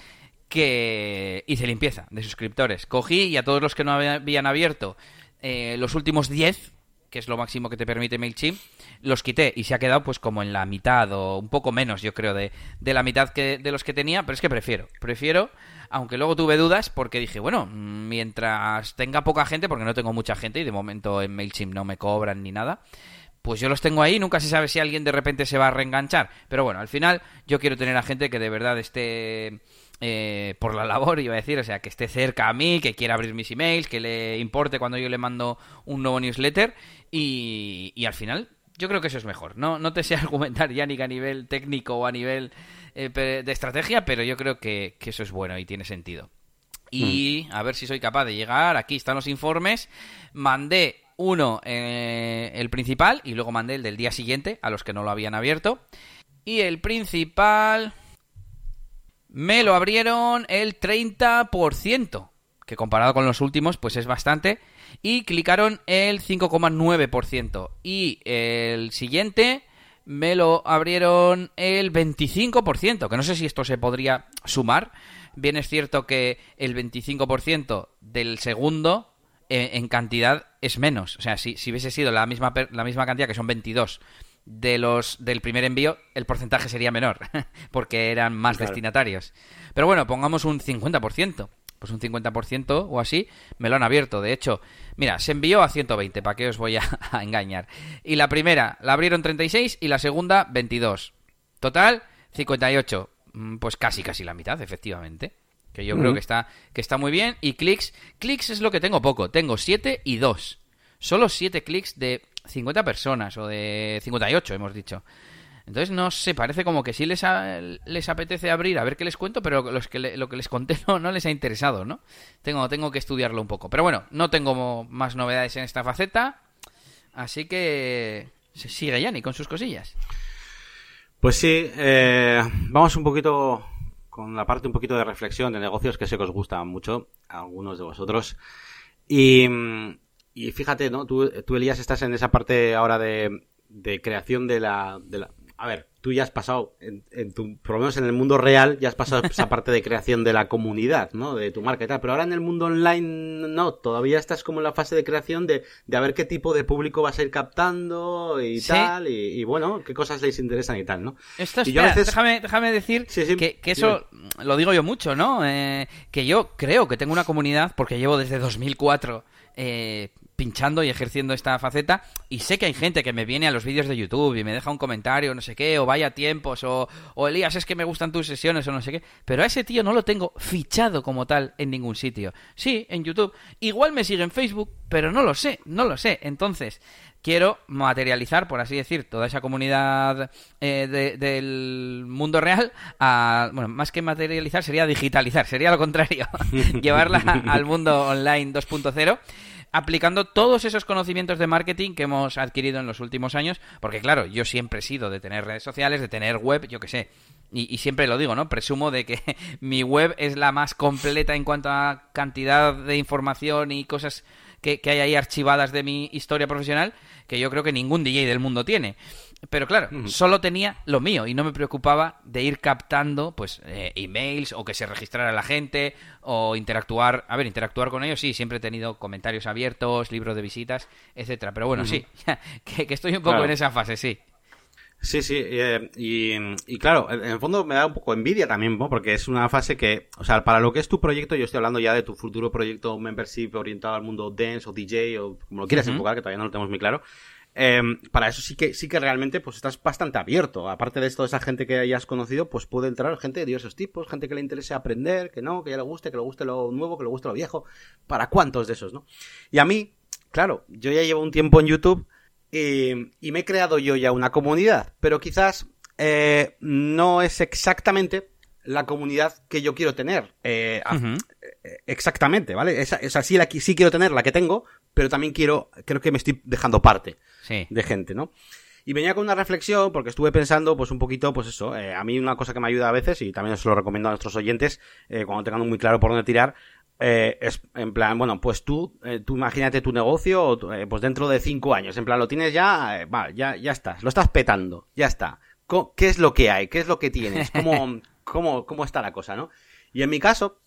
que hice limpieza de suscriptores. Cogí y a todos los que no habían abierto eh, los últimos 10, que es lo máximo que te permite MailChimp, los quité y se ha quedado pues como en la mitad o un poco menos, yo creo, de, de la mitad que, de los que tenía, pero es que prefiero, prefiero, aunque luego tuve dudas porque dije, bueno, mientras tenga poca gente, porque no tengo mucha gente y de momento en MailChimp no me cobran ni nada, pues yo los tengo ahí, nunca se sabe si alguien de repente se va a reenganchar. Pero bueno, al final yo quiero tener a gente que de verdad esté eh, por la labor, iba a decir, o sea, que esté cerca a mí, que quiera abrir mis emails, que le importe cuando yo le mando un nuevo newsletter y, y al final yo creo que eso es mejor. No, no te sé argumentar, ya ni a nivel técnico o a nivel eh, de estrategia, pero yo creo que, eso es bueno y tiene sentido. Y mm. a ver si soy capaz de llegar. Aquí están los informes. Mandé uno, eh, el principal, y luego mandé el del día siguiente a los que no lo habían abierto. Y el principal me lo abrieron el 30%, que comparado con los últimos, pues es bastante y clicaron el 5,9%. Y el siguiente me lo abrieron el 25%, que no sé si esto se podría sumar. Bien es cierto que el 25% del segundo eh, en cantidad es menos. O sea, si, si hubiese sido la misma, la misma cantidad, que son 22, de los del primer envío, el porcentaje sería menor, porque eran más destinatarios. Pero bueno, pongamos un 50% pues un 50% o así, me lo han abierto. De hecho, mira, se envió a 120, ¿para qué os voy a, engañar? Y la primera la abrieron 36 y la segunda 22. Total, 58. Mm, pues casi, casi la mitad, efectivamente. Que yo creo que está, que está muy bien. Y clics, clics es lo que tengo poco. Tengo 7 y 2. Solo 7 clics de 50 personas o de 58, hemos dicho. Entonces, no sé, parece como que sí les, les apetece abrir a ver qué les cuento, pero los que lo que les conté no, no, les ha interesado, ¿no? Tengo, tengo que estudiarlo un poco. Pero bueno, no tengo más novedades en esta faceta, así que sigue Yanni con sus cosillas. Pues sí, eh, vamos un poquito con la parte un poquito de reflexión de negocios que sé que os gusta mucho a algunos de vosotros. Y, y fíjate, ¿no? Tú, tú, Elías, estás en esa parte ahora de, de creación de la, de la, a ver, tú ya has pasado, en, tu, por lo menos en el mundo real, ya has pasado esa parte de creación de la comunidad, ¿no? De tu marca y tal. Pero ahora en el mundo online, no, todavía estás como en la fase de creación de, de a ver qué tipo de público vas a ir captando y tal, y, bueno, qué cosas les interesan y tal, ¿no? Esto es, déjame, déjame decir que, que, eso lo digo yo mucho, ¿no? Eh, que yo creo que tengo una comunidad, porque llevo desde 2004 eh, pinchando y ejerciendo esta faceta y sé que hay gente que me viene a los vídeos de YouTube y me deja un comentario, no sé qué, o vaya tiempos, o, o Elías, es que me gustan tus sesiones o no sé qué, pero a ese tío no lo tengo fichado como tal en ningún sitio. Sí, en YouTube. Igual me sigue en Facebook, pero no lo sé, no lo sé. Entonces, quiero materializar, por así decir, toda esa comunidad eh, del mundo real a, bueno, más que materializar sería digitalizar, sería lo contrario, llevarla al mundo online 2.0 aplicando todos esos conocimientos de marketing que hemos adquirido en los últimos años, porque claro, yo siempre he sido de tener redes sociales, de tener web, yo qué sé, y, siempre lo digo, ¿no? Presumo de que mi web es la más completa en cuanto a cantidad de información y cosas que, que hay ahí archivadas de mi historia profesional, que yo creo que ningún DJ del mundo tiene. Pero claro, solo tenía lo mío y no me preocupaba de ir captando pues eh, emails o que se registrara la gente o interactuar. A ver, interactuar con ellos sí, siempre he tenido comentarios abiertos, libros de visitas, etcétera. Pero bueno, sí, que, estoy un poco en esa fase, sí. Sí, sí, eh, y, claro, en el fondo me da un poco envidia también, ¿no? porque es una fase que, o sea, para lo que es tu proyecto, yo estoy hablando ya de tu futuro proyecto membership orientado al mundo dance o DJ o como lo quieras enfocar, que todavía no lo tenemos muy claro. Em, para eso sí que, sí que realmente pues estás bastante abierto. Aparte de esto, esa gente que hayas conocido, pues puede entrar gente de diversos tipos, gente que le interese aprender, que no, que ya le guste, que le guste lo nuevo, que le guste lo viejo. ¿Para cuántos de esos, no? Y a mí, claro, yo ya llevo un tiempo en YouTube y, me he creado yo ya una comunidad, pero quizás eh, no es exactamente la comunidad que yo quiero tener. Eh, exactamente, ¿vale? Esa, esa sí, la, sí quiero tener la que tengo, pero también quiero, creo que me estoy dejando parte de gente, ¿no? Y venía con una reflexión porque estuve pensando, pues un poquito, pues eso, eh, a mí una cosa que me ayuda a veces, y también os lo recomiendo a nuestros oyentes, eh, cuando tengan muy claro por dónde tirar, eh, es en plan, bueno, pues tú, tú imagínate tu negocio, pues dentro de cinco años, en plan, lo tienes ya, vale, ya, ya estás, lo estás petando, ya está. ¿Qué es lo que hay? ¿Qué es lo que tienes? ¿Cómo, cómo, cómo está la cosa, no? Y en mi caso,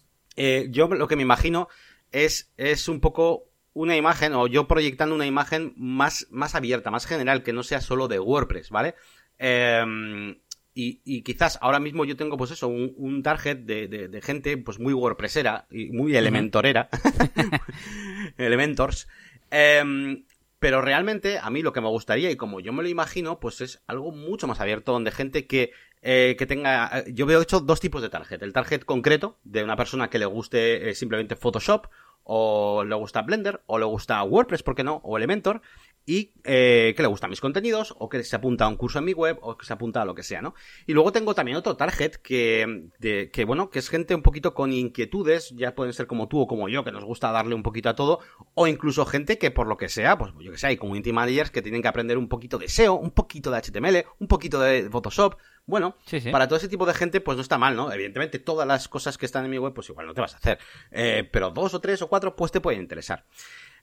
yo lo que me imagino es, es un poco una imagen, o yo proyectando una imagen más, más abierta, más general, que no sea solo de WordPress, ¿vale? Em, y, quizás ahora mismo yo tengo, pues eso, un, target de, gente, pues muy WordPressera y muy elementorera. Elementors. Em, pero realmente a mí lo que me gustaría y como yo me lo imagino, pues es algo mucho más abierto, donde gente que, eh, que tenga... Yo veo hecho dos tipos de target. El target concreto, de una persona que le guste eh, simplemente Photoshop o le gusta Blender, o le gusta WordPress, ¿por qué no? O Elementor, y eh, que le gustan mis contenidos, o que se apunta a un curso en mi web, o que se apunta a lo que sea, ¿no? Y luego tengo también otro target que, de, que bueno, que es gente un poquito con inquietudes, ya pueden ser como tú o como yo, que nos gusta darle un poquito a todo, o incluso gente que por lo que sea, pues yo que sé, hay community managers que tienen que aprender un poquito de SEO, un poquito de HTML, un poquito de Photoshop, bueno, para todo ese tipo de gente, pues no está mal, ¿no? Evidentemente, todas las cosas que están en mi web, pues igual no te vas a hacer. Eh, pero dos o tres o cuatro, pues te pueden interesar.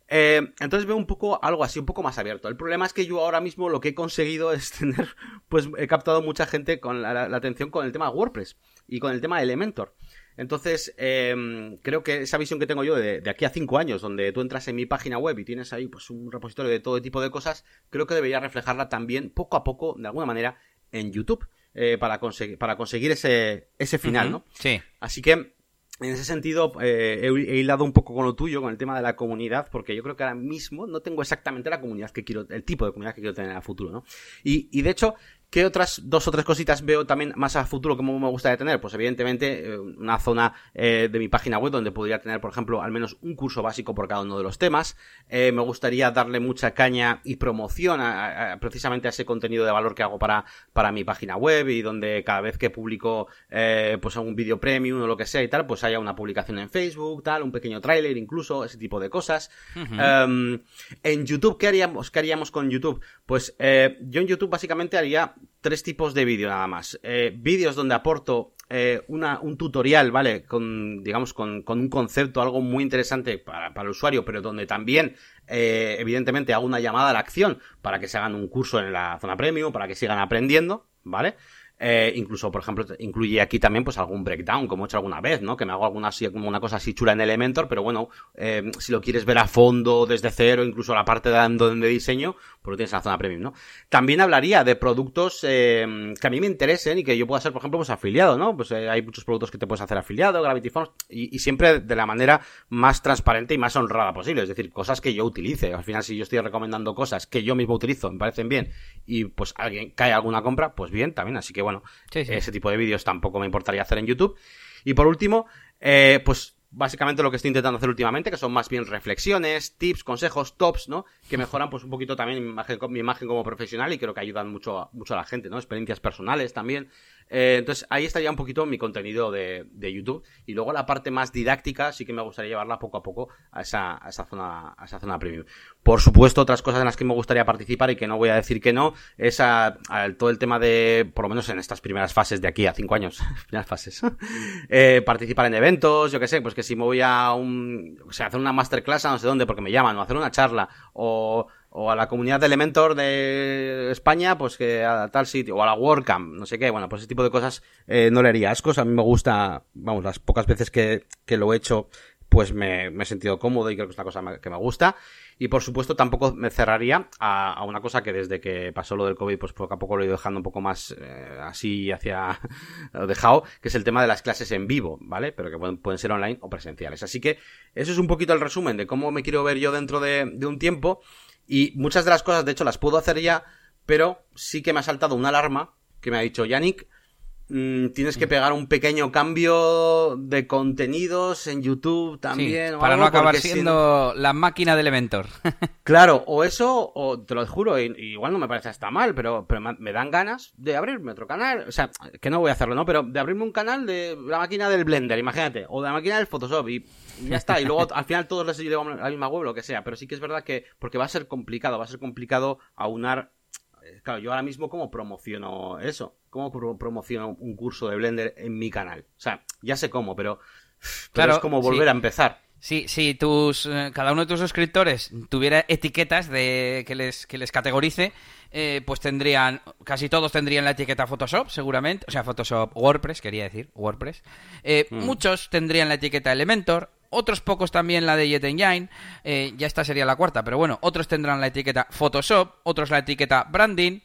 Eh, entonces veo un poco algo así, un poco más abierto. El problema es que yo ahora mismo lo que he conseguido es tener, pues he captado mucha gente con la, atención con el tema WordPress y con el tema Elementor. Entonces, em, creo que esa visión que tengo yo de, de, aquí a cinco años, donde tú entras en mi página web y tienes ahí pues un repositorio de todo tipo de cosas, creo que debería reflejarla también poco a poco, de alguna manera, en YouTube. Eh, para, conseguir, para conseguir ese, ese final, ¿no? Sí. Así que en ese sentido, eh, he, hilado un poco con lo tuyo, con el tema de la comunidad, porque yo creo que ahora mismo no tengo exactamente la comunidad que quiero, el tipo de comunidad que quiero tener a futuro, ¿no? Y, y de hecho, ¿Qué otras dos o tres cositas veo también más a futuro que me gustaría tener? Pues evidentemente eh, una zona eh, de mi página web donde podría tener, por ejemplo, al menos un curso básico por cada uno de los temas. Eh, me gustaría darle mucha caña y promoción a, precisamente a ese contenido de valor que hago para, para mi página web y donde cada vez que publico pues algún vídeo premium o lo que sea y tal, pues haya una publicación en Facebook, tal, un pequeño tráiler incluso, ese tipo de cosas. Em, en YouTube, ¿qué haríamos, ¿qué haríamos con YouTube? Pues yo en YouTube básicamente haría tres tipos de vídeo nada más. Eh, vídeos donde aporto eh, una, un tutorial, ¿vale? Con, digamos, con, con un concepto, algo muy interesante para, para el usuario, pero donde también, eh, evidentemente, hago una llamada a la acción para que se hagan un curso en la zona premium, para que sigan aprendiendo, ¿vale? Eh, incluso, por ejemplo, incluye aquí también pues algún breakdown, como he hecho alguna vez, ¿no? Que me hago alguna así, como una cosa así chula en Elementor, pero bueno, eh, si lo quieres ver a fondo, desde cero, incluso la parte de, de diseño, pues lo tienes en la zona premium, ¿no? También hablaría de productos eh, que a mí me interesen y que yo pueda ser, por ejemplo, pues afiliado, ¿no? Pues hay muchos productos que te puedes hacer afiliado, Gravity Forms, y, y, siempre de la manera más transparente y más honrada posible, es decir, cosas que yo utilice. Al final, si yo estoy recomendando cosas que yo mismo utilizo, me parecen bien, y pues alguien cae alguna compra, pues bien, también, así que bueno, ese tipo de vídeos tampoco me importaría hacer en YouTube. Y por último, eh, pues básicamente lo que estoy intentando hacer últimamente, que son más bien reflexiones, tips, consejos, tops, ¿no? Que mejoran pues un poquito también mi imagen, mi imagen como profesional y creo que ayudan mucho, mucho a la gente, ¿no? Experiencias personales también. Eh, entonces ahí estaría un poquito mi contenido de, de, YouTube. Y luego la parte más didáctica sí que me gustaría llevarla poco a poco a esa, a esa zona, a esa zona premium. Por supuesto, otras cosas en las que me gustaría participar y que no voy a decir que no, es a, todo el tema de, por lo menos en estas primeras fases de aquí a cinco años, primeras fases, eh, participar en eventos, yo que sé, pues que si me voy a un, o sea, hacer una masterclass a no sé dónde porque me llaman, o hacer una charla, o o a la comunidad de Elementor de España, pues que a tal sitio, o a la WordCamp, no sé qué, bueno, pues ese tipo de cosas eh, no le haría ascos, a mí me gusta, vamos, las pocas veces que, que lo he hecho, pues me, me, he sentido cómodo y creo que es una cosa que me gusta. Y por supuesto tampoco me cerraría a, a, una cosa que desde que pasó lo del COVID, pues poco a poco lo he ido dejando un poco más eh, así hacia dejado, que es el tema de las clases en vivo, ¿vale? Pero que pueden, pueden, ser online o presenciales. Así que eso es un poquito el resumen de cómo me quiero ver yo dentro de, de un tiempo. Y muchas de las cosas, de hecho, las puedo hacer ya, pero sí que me ha saltado una alarma que me ha dicho, Yannick, Mm, tienes que pegar un pequeño cambio de contenidos en YouTube también. para no acabar siendo la máquina de Elementor. claro, o eso, o te lo juro, igual no me parece hasta mal, pero, pero me dan ganas de abrirme otro canal. O sea, que no voy a hacerlo, ¿no? Pero de abrirme un canal de la máquina del Blender, imagínate, o de la máquina del Photoshop y ya está. Y luego al final todos les llevo a la misma web, lo que sea. Pero sí que es verdad que, porque va a ser complicado, va a ser complicado aunar claro, yo ahora mismo cómo promociono eso, cómo promociono un curso de Blender en mi canal. O sea, ya sé cómo, pero, claro, es como volver a empezar. Sí, si tus, eh, cada uno de tus suscriptores tuviera etiquetas de que les, que les categorice, eh, pues tendrían, casi todos tendrían la etiqueta Photoshop, seguramente, o sea, Photoshop WordPress, quería decir, WordPress. Mm. Muchos tendrían la etiqueta Elementor, otros pocos también la de Jet Engine, eh, ya esta sería la cuarta, pero bueno, otros tendrán la etiqueta Photoshop, otros la etiqueta Branding,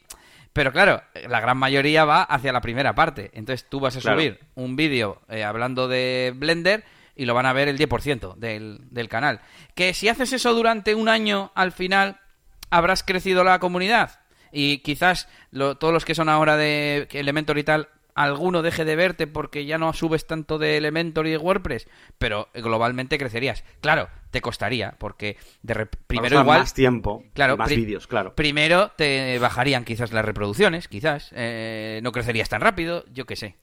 pero claro, la gran mayoría va hacia la primera parte, entonces tú vas a subir un vídeo eh, hablando de Blender y lo van a ver el 10% del, del canal. Que si haces eso durante un año, al final habrás crecido la comunidad y quizás todos los que son ahora de Elementor y tal alguno deje de verte porque ya no subes tanto de Elementor y de WordPress, pero globalmente crecerías. Claro, te costaría, porque de primero igual... Más tiempo, claro, más vídeos, claro. Primero te bajarían quizás las reproducciones, quizás. Eh, no crecerías tan rápido, yo qué sé.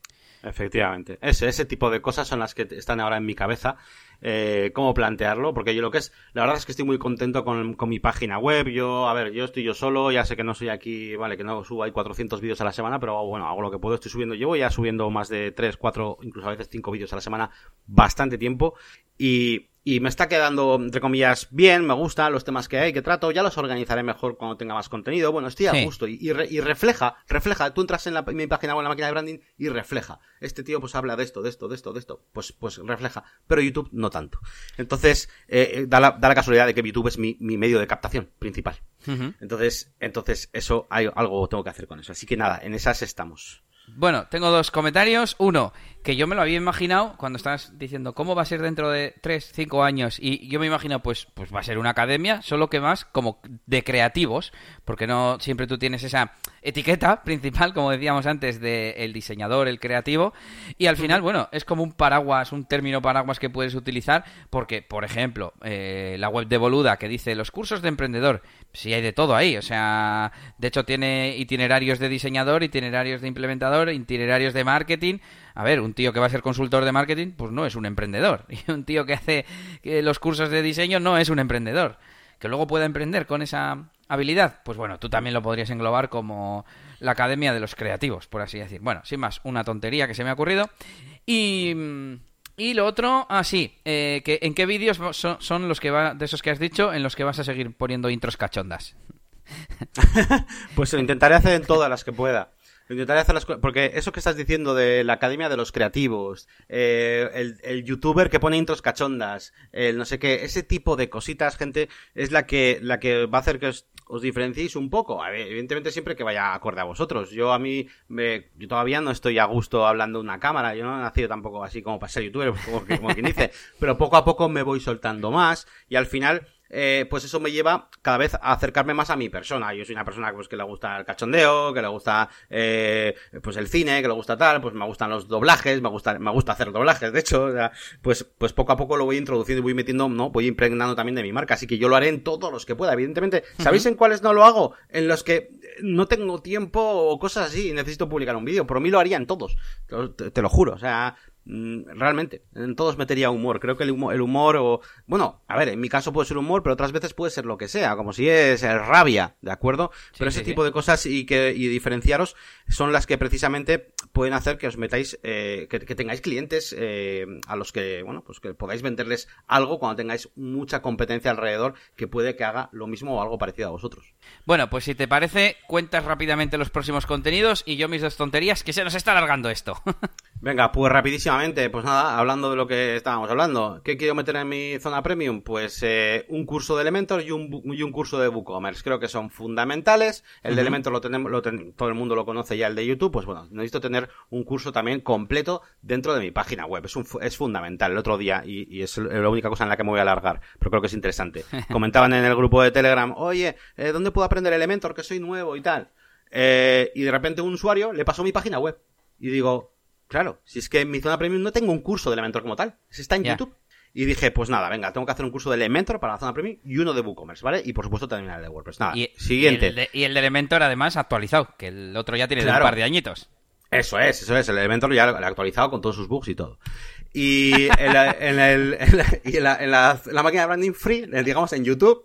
Efectivamente. Ese, ese tipo de cosas son las que están ahora en mi cabeza eh, cómo plantearlo, porque yo lo que es, la verdad es que estoy muy contento con, con, mi página web, yo, a ver, yo estoy yo solo, ya sé que no soy aquí, vale, que no subo ahí 400 vídeos a la semana, pero bueno, hago lo que puedo, estoy subiendo, llevo ya subiendo más de 3, 4, incluso a veces 5 vídeos a la semana, bastante tiempo, y, y me está quedando, entre comillas, bien, me gustan los temas que hay, que trato, ya los organizaré mejor cuando tenga más contenido. Bueno, estoy a gusto y, y, refleja, refleja, tú entras en la, mi página o en la máquina de branding y refleja. Este tío pues habla de esto, de esto, de esto, de esto, pues, pues refleja. Pero YouTube no tanto. Entonces, eh, eh da, la, da, la, casualidad de que YouTube es mi, mi medio de captación principal. Entonces, entonces eso, hay, algo tengo que hacer con eso. Así que nada, en esas estamos. Bueno, tengo dos comentarios. Uno, que yo me lo había imaginado cuando estabas diciendo cómo va a ser dentro de 3, 5 años. Y yo me imagino, pues, pues va a ser una academia, solo que más como de creativos, porque no siempre tú tienes esa etiqueta principal, como decíamos antes, de el diseñador, el creativo. Y al final, bueno, es como un paraguas, un término paraguas que puedes utilizar, porque, por ejemplo, eh, la web de Boluda que dice los cursos de emprendedor, sí hay de todo ahí. O sea, de hecho tiene itinerarios de diseñador, itinerarios de implementador, itinerarios de marketing. A ver, un tío que va a ser consultor de marketing, pues no es un emprendedor. Y un tío que hace los cursos de diseño no es un emprendedor. Que luego pueda emprender con esa habilidad, pues bueno, tú también lo podrías englobar como la academia de los creativos, por así decir. Bueno, sin más, una tontería que se me ha ocurrido. Y y lo otro, ah, sí, eh, que, ¿en qué vídeos son, los que va, de esos que has dicho, en los que vas a seguir poniendo intros cachondas? pues lo intentaré hacer en todas las que pueda. Intentaré hacer las Porque eso que estás diciendo de la Academia de los Creativos, eh, el, el, youtuber que pone intros cachondas, el no sé qué, ese tipo de cositas, gente, es la que, la que va a hacer que os, os diferenciéis un poco. evidentemente siempre que vaya acorde a vosotros. Yo a mí, me, yo todavía no estoy a gusto hablando de una cámara. Yo no he nacido tampoco así como para ser youtuber, como, como quien dice. Pero poco a poco me voy soltando más y al final eh, pues eso me lleva cada vez a acercarme más a mi persona. Yo soy una persona pues, que le gusta el cachondeo, que le gusta eh, pues el cine, que le gusta tal, pues me gustan los doblajes, me gusta, me gusta hacer doblajes, de hecho, pues, pues poco a poco lo voy introduciendo y voy metiendo, no, voy impregnando también de mi marca, así que yo lo haré en todos los que pueda, evidentemente. ¿Sabéis en cuáles no lo hago? En los que no tengo tiempo o cosas así y necesito publicar un vídeo, por mí lo haría en todos, te lo juro, o sea, realmente, en todos metería humor. Creo que el humor, el humor o... Bueno, a ver, en mi caso puede ser humor, pero otras veces puede ser lo que sea, como si es rabia, ¿de acuerdo? pero ese tipo de cosas y que y diferenciaros son las que precisamente pueden hacer que os metáis, eh, que, tengáis clientes eh, a los que, bueno, pues que podáis venderles algo cuando tengáis mucha competencia alrededor que puede que haga lo mismo o algo parecido a vosotros. Bueno, pues si te parece, cuentas rápidamente los próximos contenidos y yo mis dos tonterías, que se nos está alargando esto. Venga, pues rapidísimamente, pues nada, hablando de lo que estábamos hablando, ¿qué quiero meter en mi zona premium? Pues eh, un curso de Elementor y un, y un curso de WooCommerce, creo que son fundamentales, el de Elementor lo tenemos, lo todo el mundo lo conoce ya, el de YouTube, pues bueno, necesito tener un curso también completo dentro de mi página web, es, un, es fundamental, el otro día, y, es la única cosa en la que me voy a alargar, pero creo que es interesante. Comentaban en el grupo de Telegram, oye, eh, ¿dónde puedo aprender Elementor? Que soy nuevo y tal. Eh, y de repente un usuario le pasó mi página web Y digo, claro, si es que en mi zona premium no tengo un curso de Elementor como tal, está en YouTube. Y dije, pues nada, venga, tengo que hacer un curso de Elementor para la zona premium y uno de WooCommerce, ¿vale? Y por supuesto también el de WordPress. Nada, Y, siguiente. Y el, de, y el de Elementor, además, actualizado, que el otro ya tiene un par de añitos. Eso es, eso es. El Elementor ya lo he actualizado con todos sus bugs y todo. Y en la, en el- en la- y en la- en la- en la máquina de branding free, digamos, en YouTube,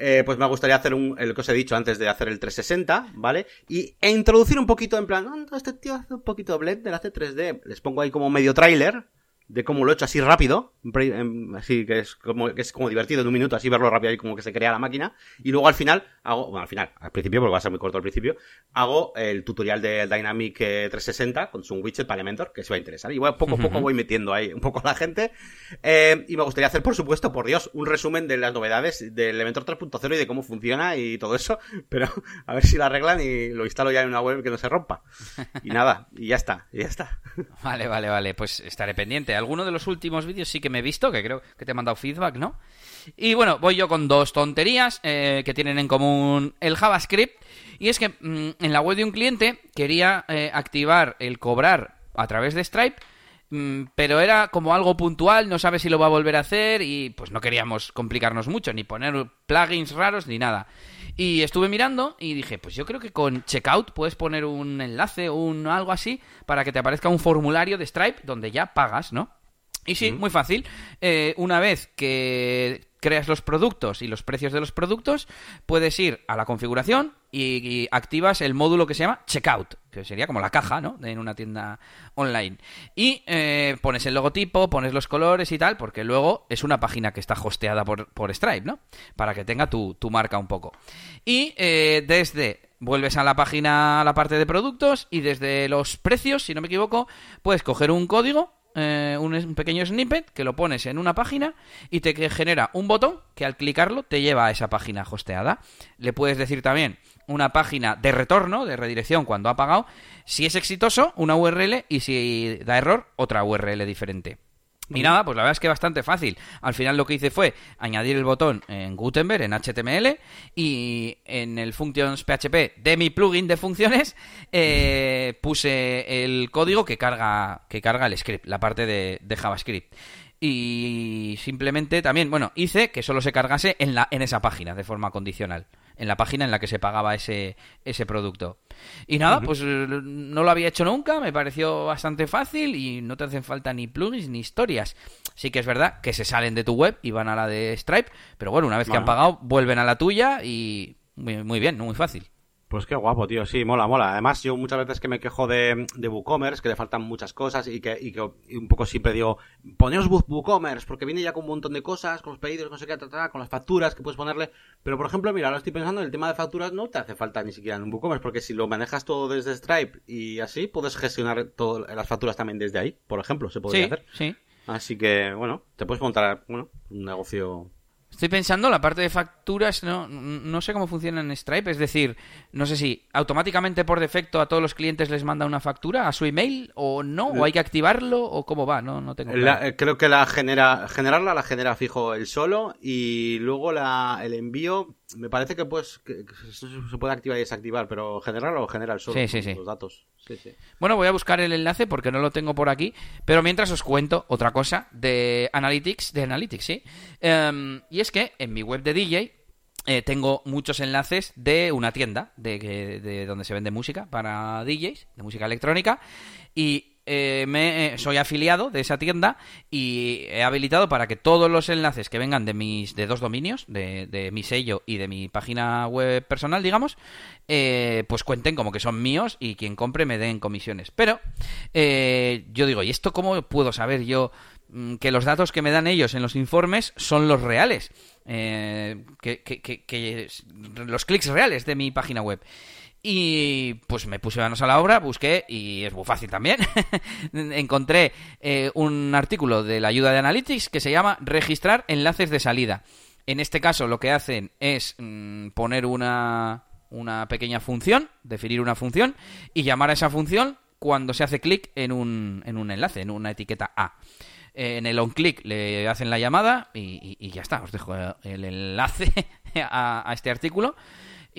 eh, pues me gustaría hacer un, que os he dicho antes de hacer el 360, ¿vale? Y, e introducir un poquito en plan, "Ah, este tío hace un poquito de Blender, hace 3D. Les pongo ahí como medio tráiler de cómo lo he hecho así rápido, así que es como que es como divertido en un minuto, así verlo rápido y como que se crea la máquina, y luego al final hago, bueno, al final, al principio, porque va a ser muy corto al principio, hago el tutorial del Dynamic eh, 360 con su widget para Elementor, que se va a interesar, y voy, poco a poco voy metiendo ahí un poco a la gente, eh, y me gustaría hacer, por supuesto, por Dios, un resumen de las novedades del Elementor 3.0 y de cómo funciona y todo eso, pero a ver si lo arreglan y lo instalo ya en una web que no se rompa. Y nada, y ya está, y ya está. Vale, vale, vale. Pues estaré pendiente. Alguno de los últimos vídeos sí que me he visto, que creo que te he mandado feedback, ¿no? Y bueno, voy yo con dos tonterías eh, que tienen en común el JavaScript. Y es que mm, en la web de un cliente quería eh, activar el cobrar a través de Stripe. Mm, Pero era como algo puntual, no sabe si lo va a volver a hacer y pues no queríamos complicarnos mucho, ni poner plugins raros ni nada. Y estuve mirando y dije, pues yo creo que con Checkout puedes poner un enlace o un algo así para que te aparezca un formulario de Stripe donde ya pagas, ¿no? Y sí, muy fácil. Eh, una vez que creas los productos y los precios de los productos, puedes ir a la configuración y, activas el módulo que se llama Checkout, que sería como la caja, ¿no? En una tienda online. Y eh, pones el logotipo, pones los colores y tal, porque luego es una página que está hosteada por, por Stripe, ¿no? Para que tenga tu, tu marca un poco. Y eh, desde vuelves a la página, a la parte de productos y desde los precios, si no me equivoco, puedes coger un código, eh, un, un pequeño snippet que lo pones en una página y te genera un botón que al clicarlo te lleva a esa página hosteada. Le puedes decir también una página de retorno, de redirección cuando ha pagado, si es exitoso, una URL y si da error, otra URL diferente. Y nada, pues la verdad es que bastante fácil. Al final lo que hice fue añadir el botón en Gutenberg, en HTML, y en el Functions PHP de mi plugin de funciones eh, puse el código que carga, que carga el script, la parte de, de JavaScript. Y simplemente también, bueno, hice que solo se cargase en, la, en esa página de forma condicional, en la página en la que se pagaba ese, ese producto. Y nada, pues eh, no lo había hecho nunca, me pareció bastante fácil y no te hacen falta ni plugins ni historias. Sí que es verdad que se salen de tu web y van a la de Stripe, pero bueno, una vez que han pagado, vuelven a la tuya y muy, muy bien, muy fácil. Pues qué guapo, tío. Sí, mola, mola. Además, yo muchas veces que me quejo de, de WooCommerce, que le faltan muchas cosas y que, y que y un poco siempre digo, poneos Woo- WooCommerce, porque viene ya con un montón de cosas, con los pedidos, no sé qué, ta, ta, ta, con las facturas que puedes ponerle. Pero, por ejemplo, mira, ahora estoy pensando en el tema de facturas, no te hace falta ni siquiera en un WooCommerce, porque si lo manejas todo desde Stripe y así, puedes gestionar todas las facturas también desde ahí, por ejemplo, se podría Sí, hacer. sí. Así que, bueno, te puedes montar, bueno, un negocio Estoy pensando, la parte de facturas, no, no sé cómo funciona en Stripe, es decir, no sé si automáticamente por defecto a todos los clientes les manda una factura a su email o no, o hay que activarlo o cómo va, no, no tengo La- claro. eh, creo que la genera, generarla la genera fijo el solo y luego la, el envío, me parece que pues que, se, puede activar y desactivar, pero generarlo lo genera el solo Sí, sí, sí. los datos. Bueno, voy a buscar el enlace porque no lo tengo por aquí, pero mientras os cuento otra cosa de Analytics, de Analytics, sí. Em, y es que en mi web de DJ eh, tengo muchos enlaces de una tienda de, que- de donde se vende música para DJs, de música electrónica, y eh, me, eh, soy afiliado de esa tienda y he habilitado para que todos los enlaces que vengan de mis de dos dominios, de, de mi sello y de mi página web personal, digamos, eh, pues cuenten como que son míos y quien compre me den comisiones. Pero eh, yo digo, ¿y esto cómo puedo saber yo mm, que los datos que me dan ellos en los informes son los reales? Eh, que, que- que- que los clics reales de mi página web. Y pues me puse manos a la obra, busqué y es muy fácil también. Encontré eh, un artículo de la ayuda de Analytics que se llama Registrar enlaces de salida. En este caso lo que hacen es mm, poner una, una pequeña función, definir una función y llamar a esa función cuando se hace clic en un, en un enlace, en una etiqueta A. Eh, En el on-click le hacen la llamada y, y- ya está. Os dejo el enlace a este artículo.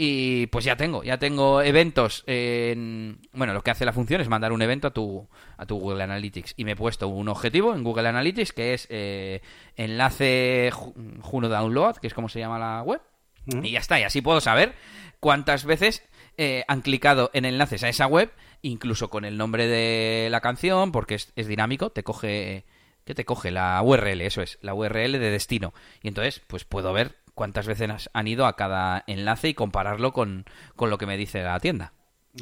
Y pues ya tengo, ya tengo eventos en... Bueno, lo que hace la función es mandar un evento a tu, a tu Google Analytics. Y me he puesto un objetivo en Google Analytics que es eh, enlace Juno Download, que es como se llama la web. Y ya está, y así puedo saber cuántas veces eh, han clicado en enlaces a esa web, incluso con el nombre de la canción, porque es, es dinámico, te coge... ¿Qué te coge? La URL, eso es, la URL de destino. Y entonces, pues puedo ver cuántas veces han ido a cada enlace y compararlo con, lo que me dice la tienda.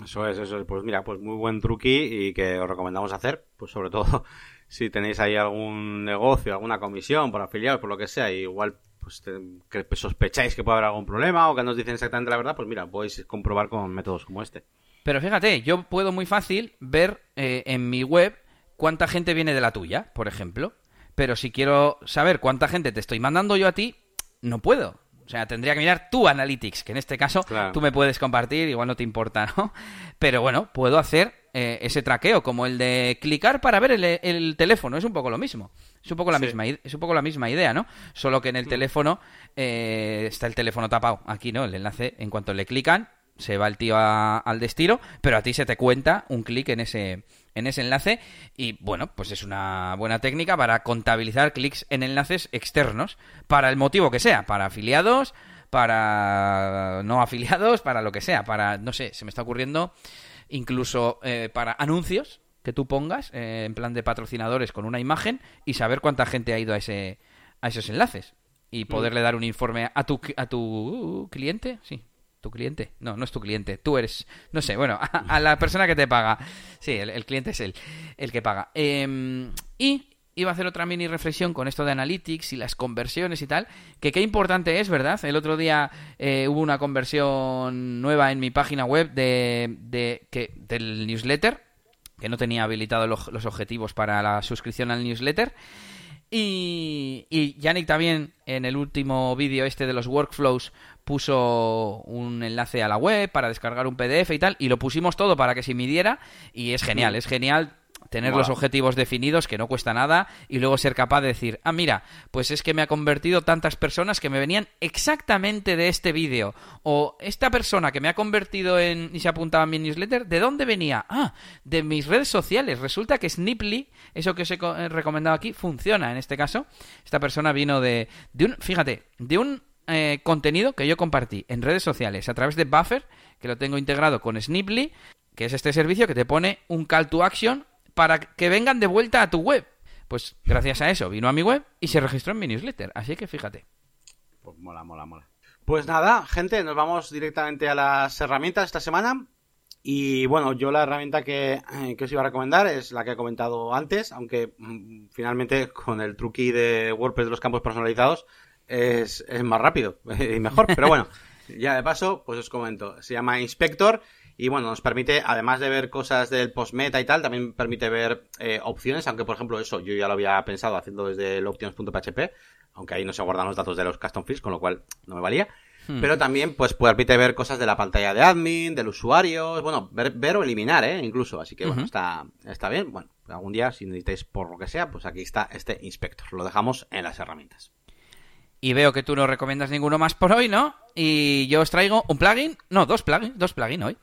Eso es, eso es. Pues mira, pues muy buen truqui y que os recomendamos hacer, pues sobre todo si tenéis ahí algún negocio, alguna comisión por afiliados, por lo que sea, igual pues que sospecháis que puede haber algún problema o que nos dicen exactamente la verdad, pues mira, podéis comprobar con métodos como este. Pero fíjate, yo puedo muy fácil ver eh, en mi web cuánta gente viene de la tuya, por ejemplo. Pero si quiero saber cuánta gente te estoy mandando yo a ti, no puedo. O sea, tendría que mirar tu Analytics, que en este caso tú me puedes compartir, igual no te importa, ¿no? Pero bueno, puedo hacer eh, ese traqueo, como el de clicar para ver el, teléfono, es un poco lo mismo. Es un poco la, misma, es un poco la misma idea, ¿no? Solo que en el mm. teléfono eh, está el teléfono tapado. Aquí, ¿no? El enlace, en cuanto le clican, se va el tío al destino, pero a ti se te cuenta un clic en ese, en ese enlace y bueno, pues es una buena técnica para contabilizar clics en enlaces externos para el motivo que sea, para afiliados, para no afiliados, para lo que sea, para, no sé, se me está ocurriendo incluso eh, para anuncios que tú pongas eh, en plan de patrocinadores con una imagen y saber cuánta gente ha ido a ese a esos enlaces y mm. poderle dar un informe a tu a tu cliente, sí, ¿Tu cliente? No, no es tu cliente. Tú eres, no sé, bueno, a, la persona que te paga. Sí, el, cliente es él, el que paga. Em, y iba a hacer otra mini reflexión con esto de Analytics y las conversiones y tal, que qué importante es, ¿verdad? El otro día eh, hubo una conversión nueva en mi página web de, de que, del newsletter, que no tenía habilitado los, objetivos para la suscripción al newsletter. Y, y Yannick también en el último vídeo este de los workflows puso un enlace a la web para descargar un PDF y tal, y lo pusimos todo para que se midiera, y es genial, es genial tener los objetivos definidos, que no cuesta nada, y luego ser capaz de decir, ah, mira, pues es que me ha convertido tantas personas que me venían exactamente de este vídeo, o esta persona que me ha convertido en y se apuntaba a mi newsletter, ¿de dónde venía? Ah, de mis redes sociales. Resulta que Sniply, eso que os he recomendado aquí, funciona en este caso. Esta persona vino de, de un, fíjate, de un eh, contenido que yo compartí en redes sociales a través de Buffer, que lo tengo integrado con Sniply, que es este servicio que te pone un call to action para que vengan de vuelta a tu web. Pues gracias a eso vino a mi web y se registró en mi newsletter. Así que fíjate. Pues mola, mola, mola. Pues nada, gente, nos vamos directamente a las herramientas esta semana. Y bueno, yo la herramienta que, eh, que, os iba a recomendar es la que he comentado antes, aunque mm, finalmente con el truqui de WordPress de los campos personalizados es, es más rápido y mejor. Pero bueno, ya de paso, pues os comento. Se llama Inspector y bueno, nos permite, además de ver cosas del postmeta y tal, también permite ver eh, opciones, aunque por ejemplo eso yo ya lo había pensado haciendo desde el options.php, aunque ahí no se guardan los datos de los custom fields, con lo cual no me valía. Hmm. Pero también, pues, permite ver cosas de la pantalla de admin, del usuario, bueno, ver, ver o eliminar, ¿eh? Incluso. Así que, bueno, está, está bien. Bueno, algún día, si necesitáis por lo que sea, pues aquí está este inspector. Lo dejamos en las herramientas. Y veo que tú no recomiendas ninguno más por hoy, ¿no? Y yo os traigo un plugin, no, dos plugins, dos plugins hoy.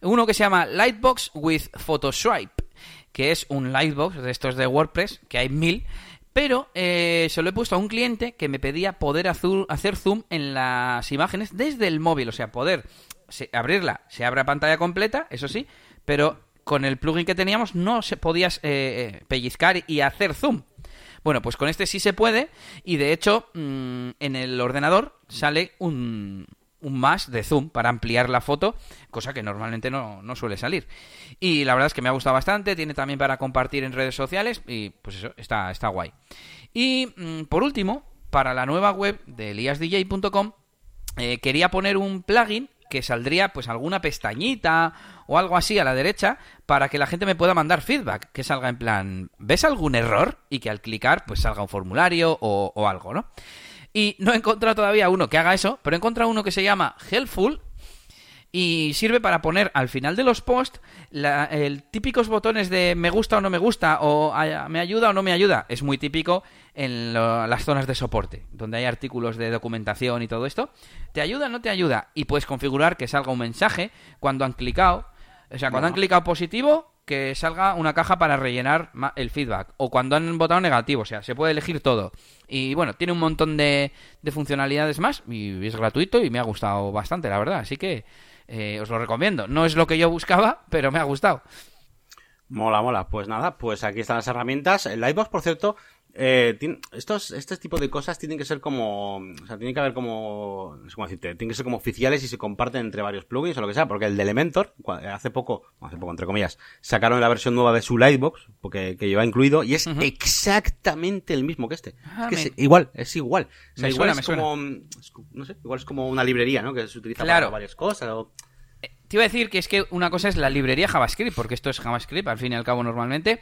Uno que se llama Lightbox with Photoswipe, que es un Lightbox de estos de WordPress, que hay mil, pero eh, se lo he puesto a un cliente que me pedía poder hacer zoom en las imágenes desde el móvil, o sea, poder abrirla, se abre pantalla completa, eso sí, pero con el plugin que teníamos no se podías eh, eh, pellizcar y hacer zoom. Bueno, pues con este sí se puede y de hecho mm, en el ordenador sale un, un más de zoom para ampliar la foto, cosa que normalmente no, suele salir. Y la verdad es que me ha gustado bastante, tiene también para compartir en redes sociales y pues eso, está, está guay. Y mm, por último, para la nueva web de eliasdj.com, eh, quería poner un plugin que saldría pues alguna pestañita o algo así a la derecha para que la gente me pueda mandar feedback, que salga en plan, ¿ves algún error? Y que al clicar pues salga un formulario o, algo, ¿no? Y no he encontrado todavía uno que haga eso, pero he encontrado uno que se llama Helpful y sirve para poner al final de los posts el típicos botones de me gusta o no me gusta o me ayuda o no me ayuda. Es muy típico en las zonas de soporte, donde hay artículos de documentación y todo esto. ¿Te ayuda o no te ayuda? Y puedes configurar que salga un mensaje cuando han clicado. O sea, cuando han clicado positivo, que salga una caja para rellenar el feedback. O cuando han votado negativo, o sea, se puede elegir todo. Y bueno, tiene un montón de, de funcionalidades más y es gratuito y me ha gustado bastante, la verdad. Así que eh, os lo recomiendo. No es lo que yo buscaba, pero me ha gustado. Mola, mola. Pues nada, pues aquí están las herramientas. El Livebox, por cierto, eh, estos, este tipo de cosas tienen que ser como, o sea, tienen que haber como, no sé cómo decirte, tienen que ser como oficiales y se comparten entre varios plugins o lo que sea, porque el de Elementor, hace poco, hace poco entre comillas, sacaron la versión nueva de su Livebox, porque que lleva incluido, y es exactamente el mismo que este. es que es igual, es igual. O sea, igual es como, no sé, igual es como una librería, ¿no? Que se utiliza para varias cosas o... Te iba a decir que es que una cosa es la librería JavaScript, porque esto es JavaScript al fin y al cabo normalmente.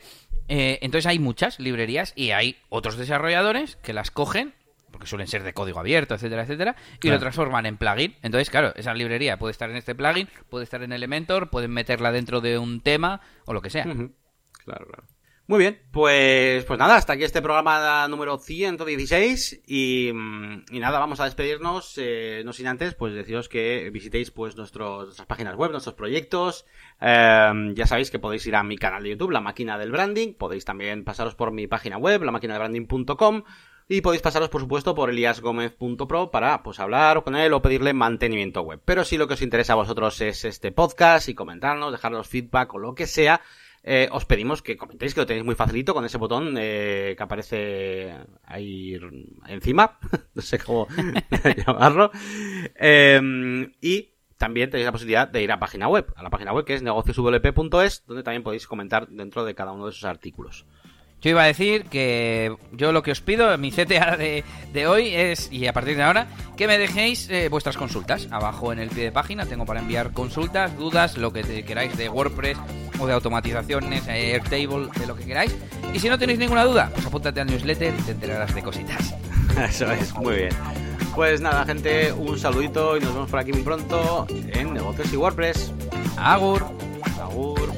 Eh, entonces hay muchas librerías y hay otros desarrolladores que las cogen, porque suelen ser de código abierto, etcétera, etcétera, y lo transforman en plugin. Entonces, claro, esa librería puede estar en este plugin, puede estar en Elementor, pueden meterla dentro de un tema o lo que sea. Claro, claro. Muy bien, pues, pues nada, hasta aquí este programa número 116 y, mm, y nada, vamos a despedirnos, eh, no sin antes, pues deciros que visitéis pues nuestros, nuestras páginas web, nuestros proyectos, eh, ya sabéis que podéis ir a mi canal de YouTube, La Máquina del Branding, podéis también pasaros por mi página web, la branding.com y podéis pasaros, por supuesto, por eliasgomez.pro para, pues, hablar con él o pedirle mantenimiento web. Pero si lo que os interesa a vosotros es este podcast y comentarnos, dejarnos feedback o lo que sea, eh, os pedimos que comentéis que lo tenéis muy facilito con ese botón eh, que aparece ahí encima, no sé cómo llamarlo, eh, y también tenéis la posibilidad de ir a página web, a la página web que es negocioswp.es, donde también podéis comentar dentro de cada uno de esos artículos. Yo iba a decir que yo lo que os pido, mi CTA de, de hoy es, y a partir de ahora, que me dejéis eh, vuestras consultas. Abajo en el pie de página tengo para enviar consultas, dudas, lo que queráis de WordPress o de automatizaciones, Airtable, de lo que queráis. Y si no tenéis ninguna duda, pues apúntate al newsletter y te enterarás de cositas. Eso es, muy bien. Pues nada, gente, un saludito y nos vemos por aquí muy pronto en Negocios y WordPress. Agur. Agur.